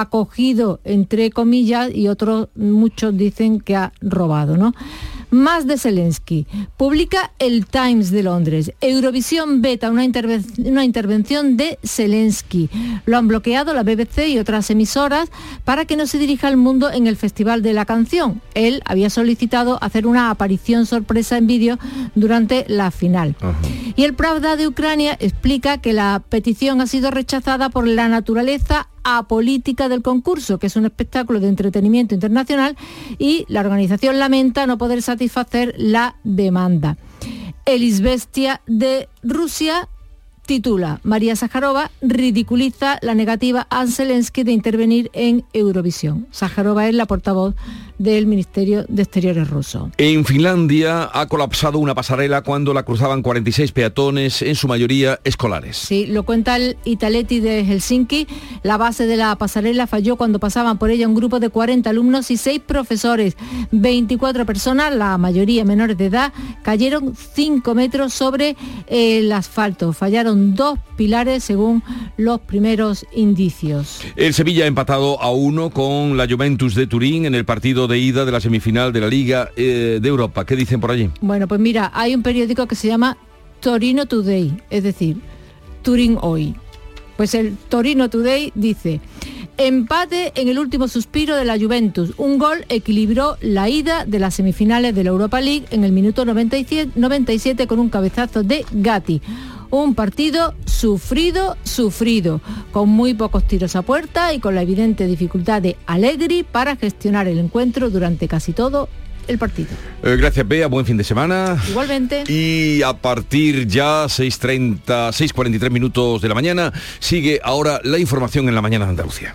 acogido, entre comillas, y otros muchos dicen que ha robado, ¿no? Más de Zelensky. Publica el Times de Londres. Eurovisión beta una, interven- una intervención de Zelensky. Lo han bloqueado la BBC y otras emisoras para que no se dirija al mundo en el Festival de la Canción. Él había solicitado hacer una aparición sorpresa en vídeo durante la final. Y el Pravda de Ucrania explica que la petición ha sido rechazada por la naturaleza apolítica del concurso, que es un espectáculo de entretenimiento internacional, y la organización lamenta no poder satisfacer la demanda. El Izvestia de Rusia titula María Sájarova ridiculiza la negativa a Zelensky de intervenir en Eurovisión. Sájarova es la portavoz del Ministerio de Exteriores ruso. En Finlandia ha colapsado una pasarela cuando la cruzaban 46 peatones, en su mayoría escolares. Sí, lo cuenta el Italetti de Helsinki. La base de la pasarela falló cuando pasaban por ella un grupo de 40 alumnos y 6 profesores. 24 personas, la mayoría menores de edad, cayeron 5 metros sobre el asfalto. Fallaron dos pilares según los primeros indicios. El Sevilla ha empatado a uno con la Juventus de Turín en el partido de ida de la semifinal de la Liga eh, de Europa. ¿Qué dicen por allí? Bueno, pues mira, hay un periódico que se llama Torino Today, es decir, Turín Hoy. Pues el Torino Today dice, empate en el último suspiro de la Juventus. Un gol equilibró la ida de las semifinales de la Europa League en el minuto 97, 97 con un cabezazo de Gatti. Un partido sufrido, sufrido, con muy pocos tiros a puerta y con la evidente dificultad de Allegri para gestionar el encuentro durante casi todo el partido. Eh, gracias, Bea. Buen fin de semana. Igualmente. Y a partir ya 6.30, 6.43 minutos de la mañana, sigue ahora la información en la mañana de Andalucía.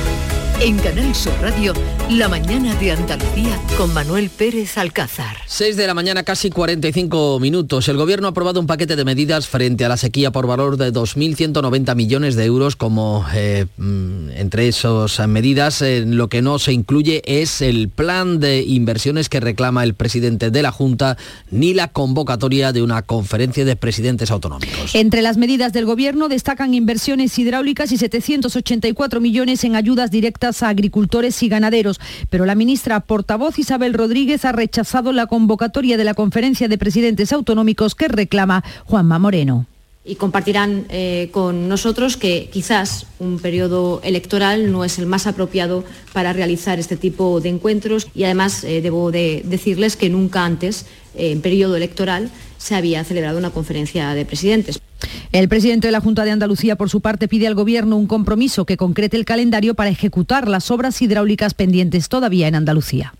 En Canal Sur Radio, la mañana de Andalucía con Manuel Pérez Alcázar. 6 de la mañana, casi 45 minutos. El Gobierno ha aprobado un paquete de medidas frente a la sequía por valor de 2.190 millones de euros. Como eh, mm, entre esas medidas, eh, lo que no se incluye es el plan de inversiones que reclama el presidente de la Junta ni la convocatoria de una conferencia de presidentes autonómicos. Entre las medidas del Gobierno destacan inversiones hidráulicas y 784 millones en ayudas directas a agricultores y ganaderos. Pero la ministra portavoz Isabel Rodríguez ha rechazado la convocatoria de la conferencia de presidentes autonómicos que reclama Juanma Moreno y compartirán eh, con nosotros que quizás un periodo electoral no es el más apropiado para realizar este tipo de encuentros y además eh, debo de decirles que nunca antes, eh, en periodo electoral, se había celebrado una conferencia de presidentes. El presidente de la Junta de Andalucía, por su parte, pide al Gobierno un compromiso que concrete el calendario para ejecutar las obras hidráulicas pendientes todavía en Andalucía.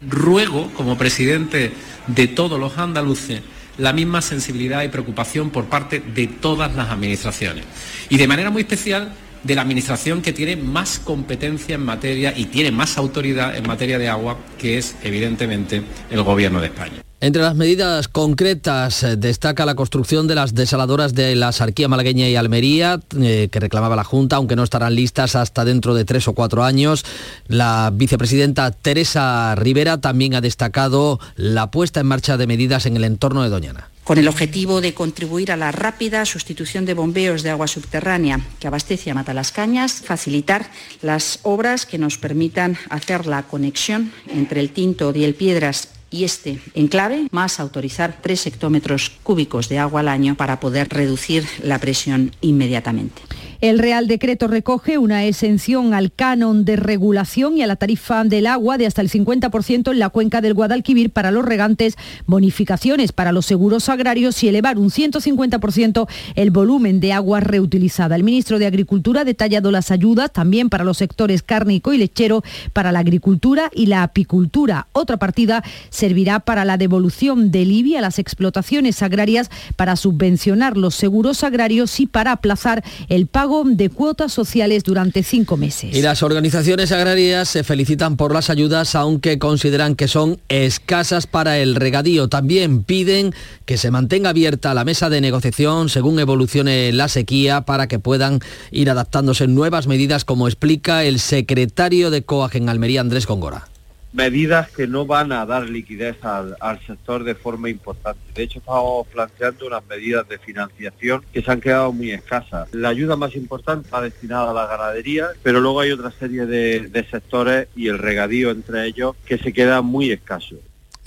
Ruego, como presidente de todos los andaluces, la misma sensibilidad y preocupación por parte de todas las administraciones. Y de manera muy especial de la administración que tiene más competencia en materia y tiene más autoridad en materia de agua, que es evidentemente el Gobierno de España. Entre las medidas concretas eh, destaca la construcción de las desaladoras de la Sarquía Malagueña y Almería, eh, que reclamaba la Junta, aunque no estarán listas hasta dentro de tres o cuatro años. La vicepresidenta Teresa Rivera también ha destacado la puesta en marcha de medidas en el entorno de Doñana con el objetivo de contribuir a la rápida sustitución de bombeos de agua subterránea que abastece a Matalascañas, facilitar las obras que nos permitan hacer la conexión entre el Tinto y el Piedras y este enclave, más autorizar tres hectómetros cúbicos de agua al año para poder reducir la presión inmediatamente. El Real Decreto recoge una exención al canon de regulación y a la tarifa del agua de hasta el 50% en la cuenca del Guadalquivir para los regantes, bonificaciones para los seguros agrarios y elevar un 150% el volumen de agua reutilizada. El ministro de Agricultura ha detallado las ayudas también para los sectores cárnico y lechero, para la agricultura y la apicultura. Otra partida servirá para la devolución del IBI a las explotaciones agrarias para subvencionar los seguros agrarios y para aplazar el pago de cuotas sociales durante cinco meses. Y las organizaciones agrarias se felicitan por las ayudas, aunque consideran que son escasas para el regadío. También piden que se mantenga abierta la mesa de negociación según evolucione la sequía para que puedan ir adaptándose nuevas medidas, como explica el secretario de COAG en Almería, Andrés Congora medidas que no van a dar liquidez al, sector de forma importante. De hecho, estamos planteando unas medidas de financiación que se han quedado muy escasas. La ayuda más importante está destinada a la ganadería, pero luego hay otra serie de, de sectores y el regadío entre ellos que se queda muy escaso.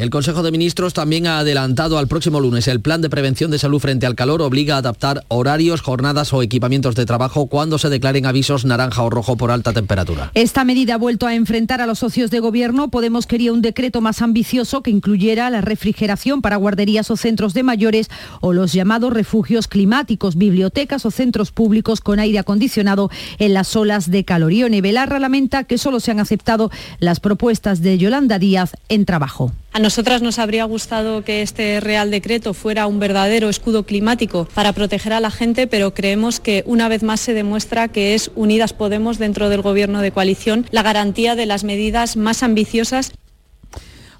El Consejo de Ministros también ha adelantado al próximo lunes el plan de prevención de salud frente al calor obliga a adaptar horarios, jornadas o equipamientos de trabajo cuando se declaren avisos naranja o rojo por alta temperatura. Esta medida ha vuelto a enfrentar a los socios de gobierno. Podemos quería un decreto más ambicioso que incluyera la refrigeración para guarderías o centros de mayores o los llamados refugios climáticos, bibliotecas o centros públicos con aire acondicionado en las olas de calor. Y Belarra lamenta que solo se han aceptado las propuestas de Yolanda Díaz en trabajo. A nosotras nos habría gustado que este Real Decreto fuera un verdadero escudo climático para proteger a la gente, pero creemos que una vez más se demuestra que es Unidas Podemos dentro del Gobierno de coalición la garantía de las medidas más ambiciosas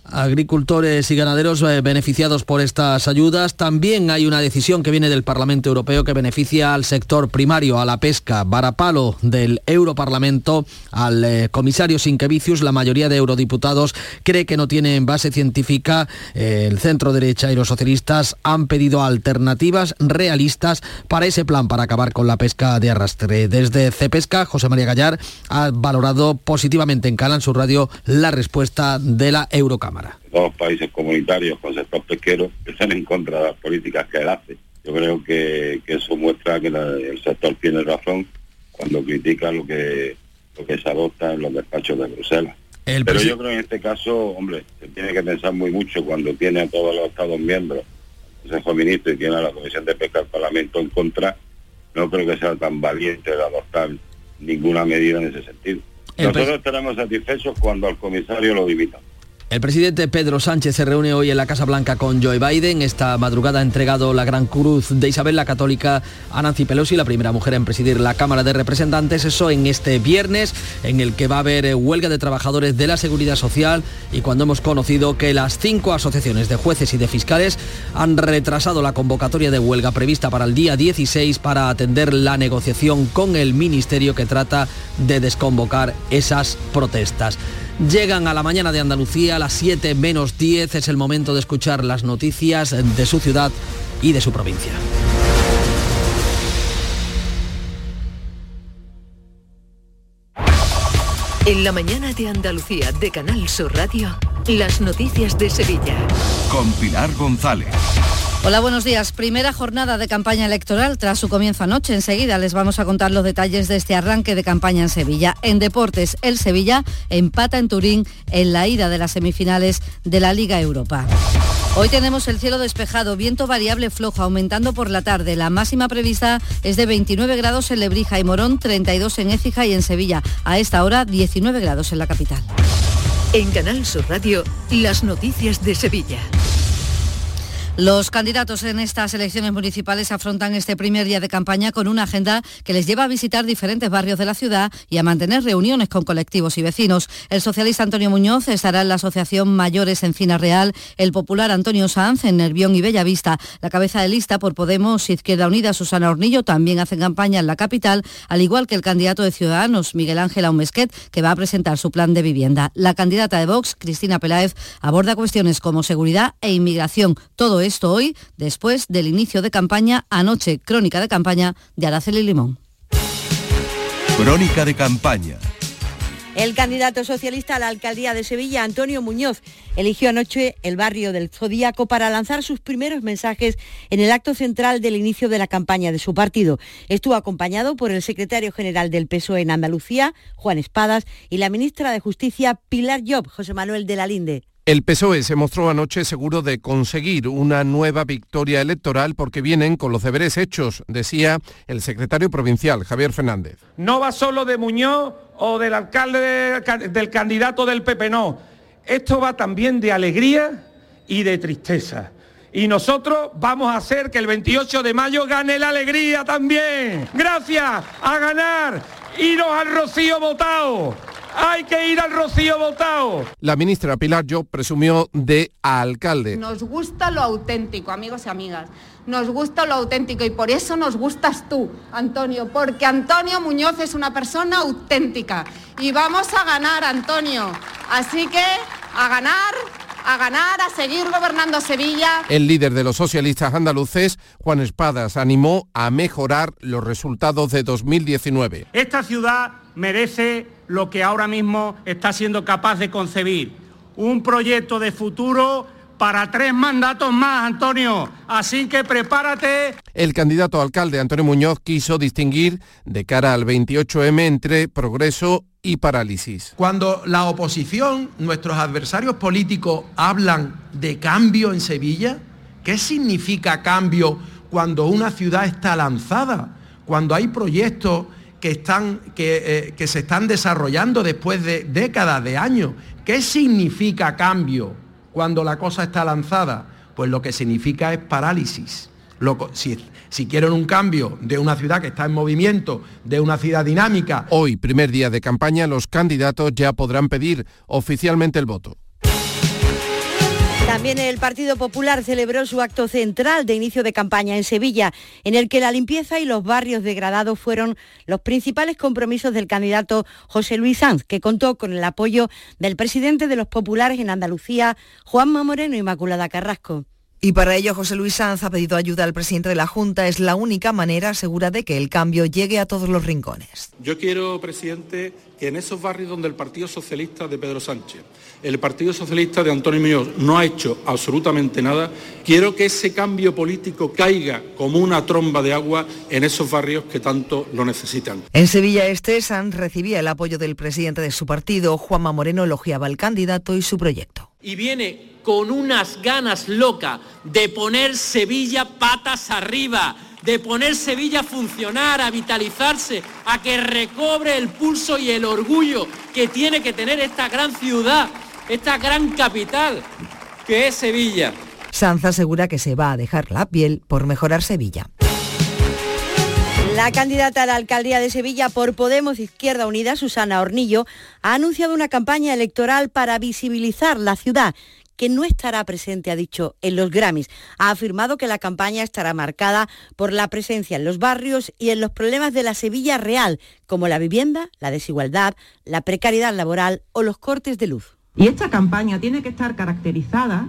agricultores y ganaderos eh, beneficiados por estas ayudas. También hay una decisión que viene del Parlamento Europeo que beneficia al sector primario, a la pesca. Varapalo del Europarlamento al eh, comisario Sinquevicius. La mayoría de eurodiputados cree que no tienen base científica. Eh, el centro derecha y los socialistas han pedido alternativas realistas para ese plan para acabar con la pesca de arrastre. Desde Cepesca, José María Gallar ha valorado positivamente en Canal Sur Radio la respuesta de la Dos países comunitarios con sector pesquero que están en contra de las políticas que él hace. Yo creo que, eso muestra que el sector tiene razón cuando critica lo que, lo que se adopta en los despachos de Bruselas. Pero yo creo que en este caso, hombre, se tiene que pensar muy mucho cuando tiene a todos los Estados miembros, el Consejo de Ministros y tiene a la Comisión de Pesca del Parlamento en contra, no creo que sea tan valiente de adoptar ninguna medida en ese sentido. Nosotros estaremos satisfechos cuando al comisario lo dimita. El presidente Pedro Sánchez se reúne hoy en la Casa Blanca con Joe Biden. Esta madrugada ha entregado la Gran Cruz de Isabel la Católica a Nancy Pelosi, la primera mujer en presidir la Cámara de Representantes. Eso en este viernes, en el que va a haber eh, huelga de trabajadores de la Seguridad Social y cuando hemos conocido que las cinco asociaciones de jueces y de fiscales han retrasado la convocatoria de huelga prevista para el día 16 para atender la negociación con el Ministerio que trata de desconvocar esas protestas. Llegan a la mañana de Andalucía a las 7 menos 10. Es el momento de escuchar las noticias de su ciudad y de su provincia. En la mañana de Andalucía de Canal Sur Radio, las noticias de Sevilla. Con Pilar González. Hola, buenos días. Primera jornada de campaña electoral tras su comienzo anoche. Enseguida les vamos a contar los detalles de este arranque de campaña en Sevilla. En deportes, el Sevilla empata en Turín en la ida de las semifinales de la Liga Europa. Hoy tenemos el cielo despejado, viento variable flojo aumentando por la tarde. La máxima prevista es de 29 grados en Lebrija y Morón, 32 en Écija y en Sevilla. A esta hora 19 grados en la capital. En Canal Sur Radio, las noticias de Sevilla. Los candidatos en estas elecciones municipales afrontan este primer día de campaña con una agenda que les lleva a visitar diferentes barrios de la ciudad y a mantener reuniones con colectivos y vecinos. El socialista Antonio Muñoz estará en la Asociación Mayores Encina Real, el popular Antonio Sanz en Nervión y Bellavista. La cabeza de lista por Podemos Izquierda Unida, Susana Hornillo, también hacen campaña en la capital, al igual que el candidato de Ciudadanos, Miguel Ángel Aumesquet, que va a presentar su plan de vivienda. La candidata de Vox, Cristina Peláez, aborda cuestiones como seguridad e inmigración. Todo esto hoy, después del inicio de campaña, anoche, crónica de campaña de Araceli Limón. Crónica de campaña. El candidato socialista a la alcaldía de Sevilla, Antonio Muñoz, eligió anoche el barrio del Zodíaco para lanzar sus primeros mensajes en el acto central del inicio de la campaña de su partido. Estuvo acompañado por el secretario general del PSOE en Andalucía, Juan Espadas, y la ministra de Justicia, Pilar Job, José Manuel de la Linde. El PSOE se mostró anoche seguro de conseguir una nueva victoria electoral porque vienen con los deberes hechos, decía el secretario provincial, Javier Fernández. No va solo de Muñoz o del alcalde del candidato del PP, no. Esto va también de alegría y de tristeza. Y nosotros vamos a hacer que el 28 de mayo gane la alegría también. Gracias a ganar. Iros al Rocío votado hay que ir al Rocío votado. La ministra Pilar Job presumió de alcalde. Nos gusta lo auténtico, amigos y amigas. Nos gusta lo auténtico y por eso nos gustas tú, Antonio, porque Antonio Muñoz es una persona auténtica. Y vamos a ganar, Antonio. Así que a ganar, a ganar, a seguir gobernando Sevilla. El líder de los socialistas andaluces, Juan Espadas, animó a mejorar los resultados de 2019. Esta ciudad merece lo que ahora mismo está siendo capaz de concebir. Un proyecto de futuro para tres mandatos más, Antonio. Así que prepárate. El candidato alcalde Antonio Muñoz quiso distinguir de cara al 28M entre progreso y parálisis. Cuando la oposición, nuestros adversarios políticos, hablan de cambio en Sevilla, ¿qué significa cambio cuando una ciudad está lanzada? Cuando hay proyectos que, están, que, eh, que se están desarrollando después de décadas de años. ¿Qué significa cambio? cuando la cosa está lanzada? Pues lo que significa es parálisis. si, si quieren un cambio de una ciudad que está en movimiento, de una ciudad dinámica. Hoy, primer día de campaña, los candidatos ya podrán pedir oficialmente el voto. También el Partido Popular celebró su acto central de inicio de campaña en Sevilla, en el que la limpieza y los barrios degradados fueron los principales compromisos del candidato José Luis Sanz, que contó con el apoyo del presidente de los populares en Andalucía, Juanma Moreno Inmaculada Carrasco. Y para ello José Luis Sanz ha pedido ayuda al presidente de la Junta. Es la única manera segura de que el cambio llegue a todos los rincones. Yo quiero, presidente, que en esos barrios donde el Partido Socialista de Pedro Sánchez, el Partido Socialista de Antonio Muñoz no ha hecho absolutamente nada, quiero que ese cambio político caiga como una tromba de agua en esos barrios que tanto lo necesitan. En Sevilla Este, Sanz recibía el apoyo del presidente de su partido. Juanma Moreno elogiaba al candidato y su proyecto. Y viene con unas ganas locas de poner Sevilla patas arriba, de poner Sevilla a funcionar, a vitalizarse, a que recobre el pulso y el orgullo que tiene que tener esta gran ciudad, esta gran capital que es Sevilla. Sanz asegura que se va a dejar la piel por mejorar Sevilla. La candidata a la alcaldía de Sevilla por Podemos Izquierda Unida, Susana Hornillo, ha anunciado una campaña electoral para visibilizar la ciudad que no estará presente, ha dicho, en los Grammys. Ha afirmado que la campaña estará marcada por la presencia en los barrios y en los problemas de la Sevilla real, como la vivienda, la desigualdad, la precariedad laboral o los cortes de luz. Y esta campaña tiene que estar caracterizada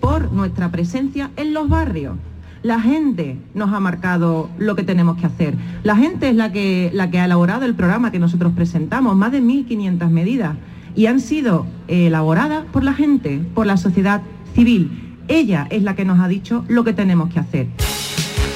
por nuestra presencia en los barrios. La gente nos ha marcado lo que tenemos que hacer. La gente es la que, la que ha elaborado el programa que nosotros presentamos, más de 1.500 medidas y han sido elaboradas por la gente, por la sociedad civil. Ella es la que nos ha dicho lo que tenemos que hacer.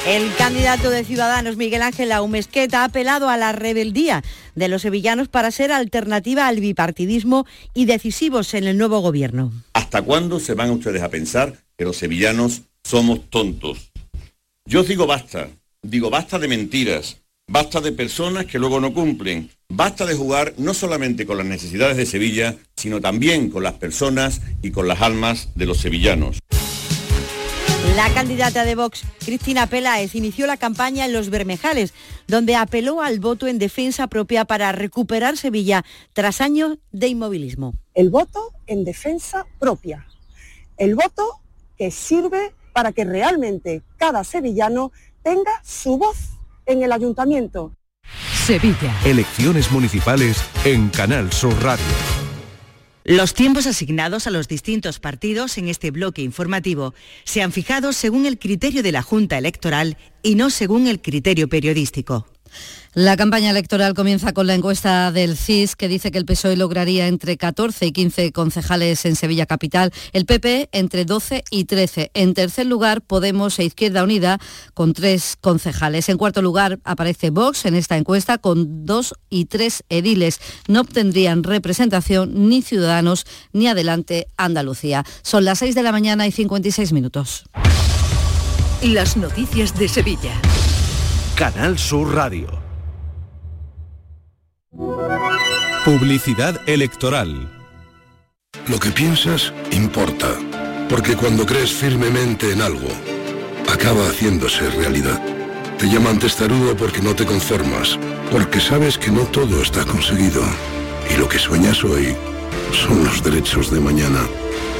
El candidato de Ciudadanos, Miguel Ángel Aumesqueta, ha apelado a la rebeldía de los sevillanos para ser alternativa al bipartidismo y decisivos en el nuevo gobierno. ¿Hasta cuándo se van ustedes a pensar que los sevillanos somos tontos? Yo digo basta, digo basta de mentiras, Basta de personas que luego no cumplen. Basta de jugar no solamente con las necesidades de Sevilla, sino también con las personas y con las almas de los sevillanos. La candidata de Vox, Cristina Peláez, inició la campaña en Los Bermejales, donde apeló al voto en defensa propia para recuperar Sevilla tras años de inmovilismo. El voto en defensa propia. El voto que sirve para que realmente cada sevillano tenga su voz en el ayuntamiento. Sevilla. Elecciones municipales en Canal Sur Radio. Los tiempos asignados a los distintos partidos en este bloque informativo se han fijado según el criterio de la Junta Electoral y no según el criterio periodístico. La campaña electoral comienza con la encuesta del CIS que dice que el PSOE lograría entre 14 y 15 concejales en Sevilla Capital, el PP entre 12 y 13. En tercer lugar, Podemos e Izquierda Unida con tres concejales. En cuarto lugar aparece Vox en esta encuesta con dos y tres ediles. No obtendrían representación ni Ciudadanos ni Adelante Andalucía. Son las 6 de la mañana y 56 minutos. Las noticias de Sevilla. Canal Sur Radio. Publicidad electoral. Lo que piensas importa, porque cuando crees firmemente en algo, acaba haciéndose realidad. Te llaman testarudo porque no te conformas, porque sabes que no todo está conseguido. Y lo que sueñas hoy son los derechos de mañana.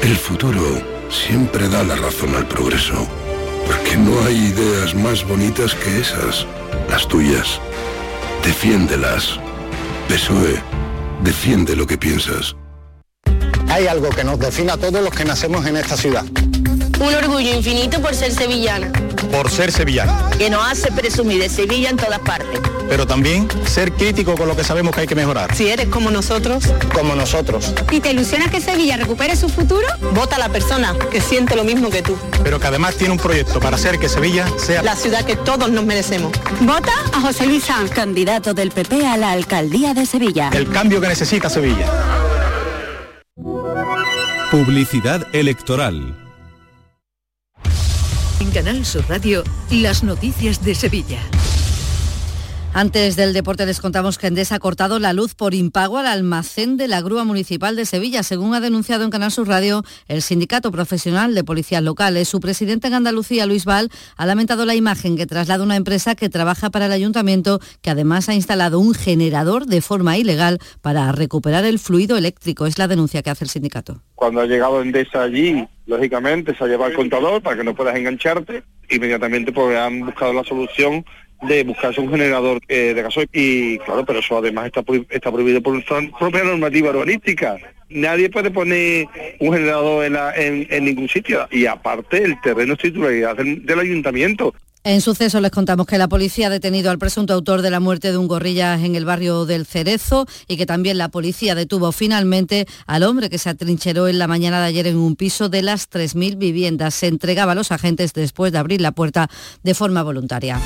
El futuro siempre da la razón al progreso, porque no hay ideas más bonitas que esas, las tuyas. Defiéndelas. PSOE, defiende lo que piensas. Hay algo que nos define a todos los que nacemos en esta ciudad. Un orgullo infinito por ser sevillana. Por ser sevillana. Que nos hace presumir de Sevilla en todas partes. Pero también ser crítico con lo que sabemos que hay que mejorar. Si eres como nosotros. Como nosotros. ¿Y te ilusiona que Sevilla recupere su futuro? Vota a la persona que siente lo mismo que tú. Pero que además tiene un proyecto para hacer que Sevilla sea la ciudad que todos nos merecemos. Vota a José Luis Sanz, candidato del PP a la alcaldía de Sevilla. El cambio que necesita Sevilla. Publicidad electoral. En Canal Sur Radio, las noticias de Sevilla. Antes del deporte les contamos que Endesa ha cortado la luz por impago al almacén de la grúa municipal de Sevilla, según ha denunciado en Canal Sur Radio el Sindicato Profesional de Policías Locales. Su presidente en Andalucía, Luis Val, ha lamentado la imagen que traslada una empresa que trabaja para el ayuntamiento, que además ha instalado un generador de forma ilegal para recuperar el fluido eléctrico. Es la denuncia que hace el sindicato. Cuando ha llegado Endesa allí, lógicamente se ha llevado el contador para que no puedas engancharte. Inmediatamente pues han buscado la solución de buscarse un generador eh, de gasoil y claro, pero eso además está, está prohibido por nuestra propia normativa urbanística. Nadie puede poner un generador en, en, ningún sitio y aparte el terreno es titularidad del, ayuntamiento. En suceso les contamos que la policía ha detenido al presunto autor de la muerte de un gorrilla en el barrio del Cerezo y que también la policía detuvo finalmente al hombre que se atrincheró en la mañana de ayer en un piso de las 3.000 viviendas. Se entregaba a los agentes después de abrir la puerta de forma voluntaria.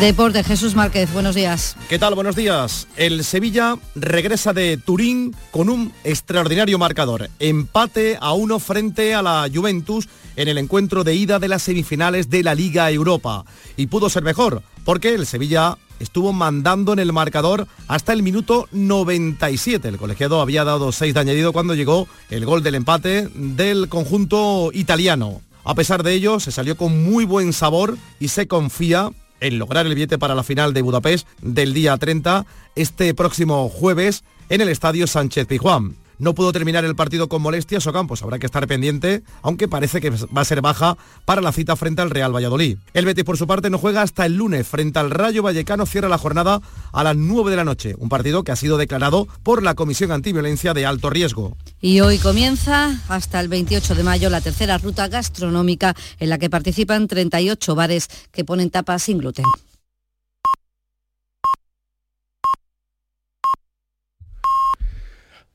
Deporte, Jesús Márquez, buenos días. ¿Qué tal? Buenos días. El Sevilla regresa de Turín con un extraordinario marcador. Empate a uno frente a la Juventus en el encuentro de ida de las semifinales de la Liga Europa. Y pudo ser mejor, porque el Sevilla estuvo mandando en el marcador hasta el minuto 97. El colegiado había dado seis de añadido cuando llegó el gol del empate del conjunto italiano. A pesar de ello, se salió con muy buen sabor y se confía en lograr el billete para la final de Budapest del día 30 este próximo jueves en el Estadio Sánchez Pijuán. No pudo terminar el partido con molestias o campos, habrá que estar pendiente, aunque parece que va a ser baja para la cita frente al Real Valladolid. El Betis por su parte no juega hasta el lunes frente al Rayo Vallecano, cierra la jornada a las 9 de la noche, un partido que ha sido declarado por la Comisión Antiviolencia de alto riesgo. Y hoy comienza hasta el 28 de mayo la tercera ruta gastronómica en la que participan 38 bares que ponen tapas sin gluten.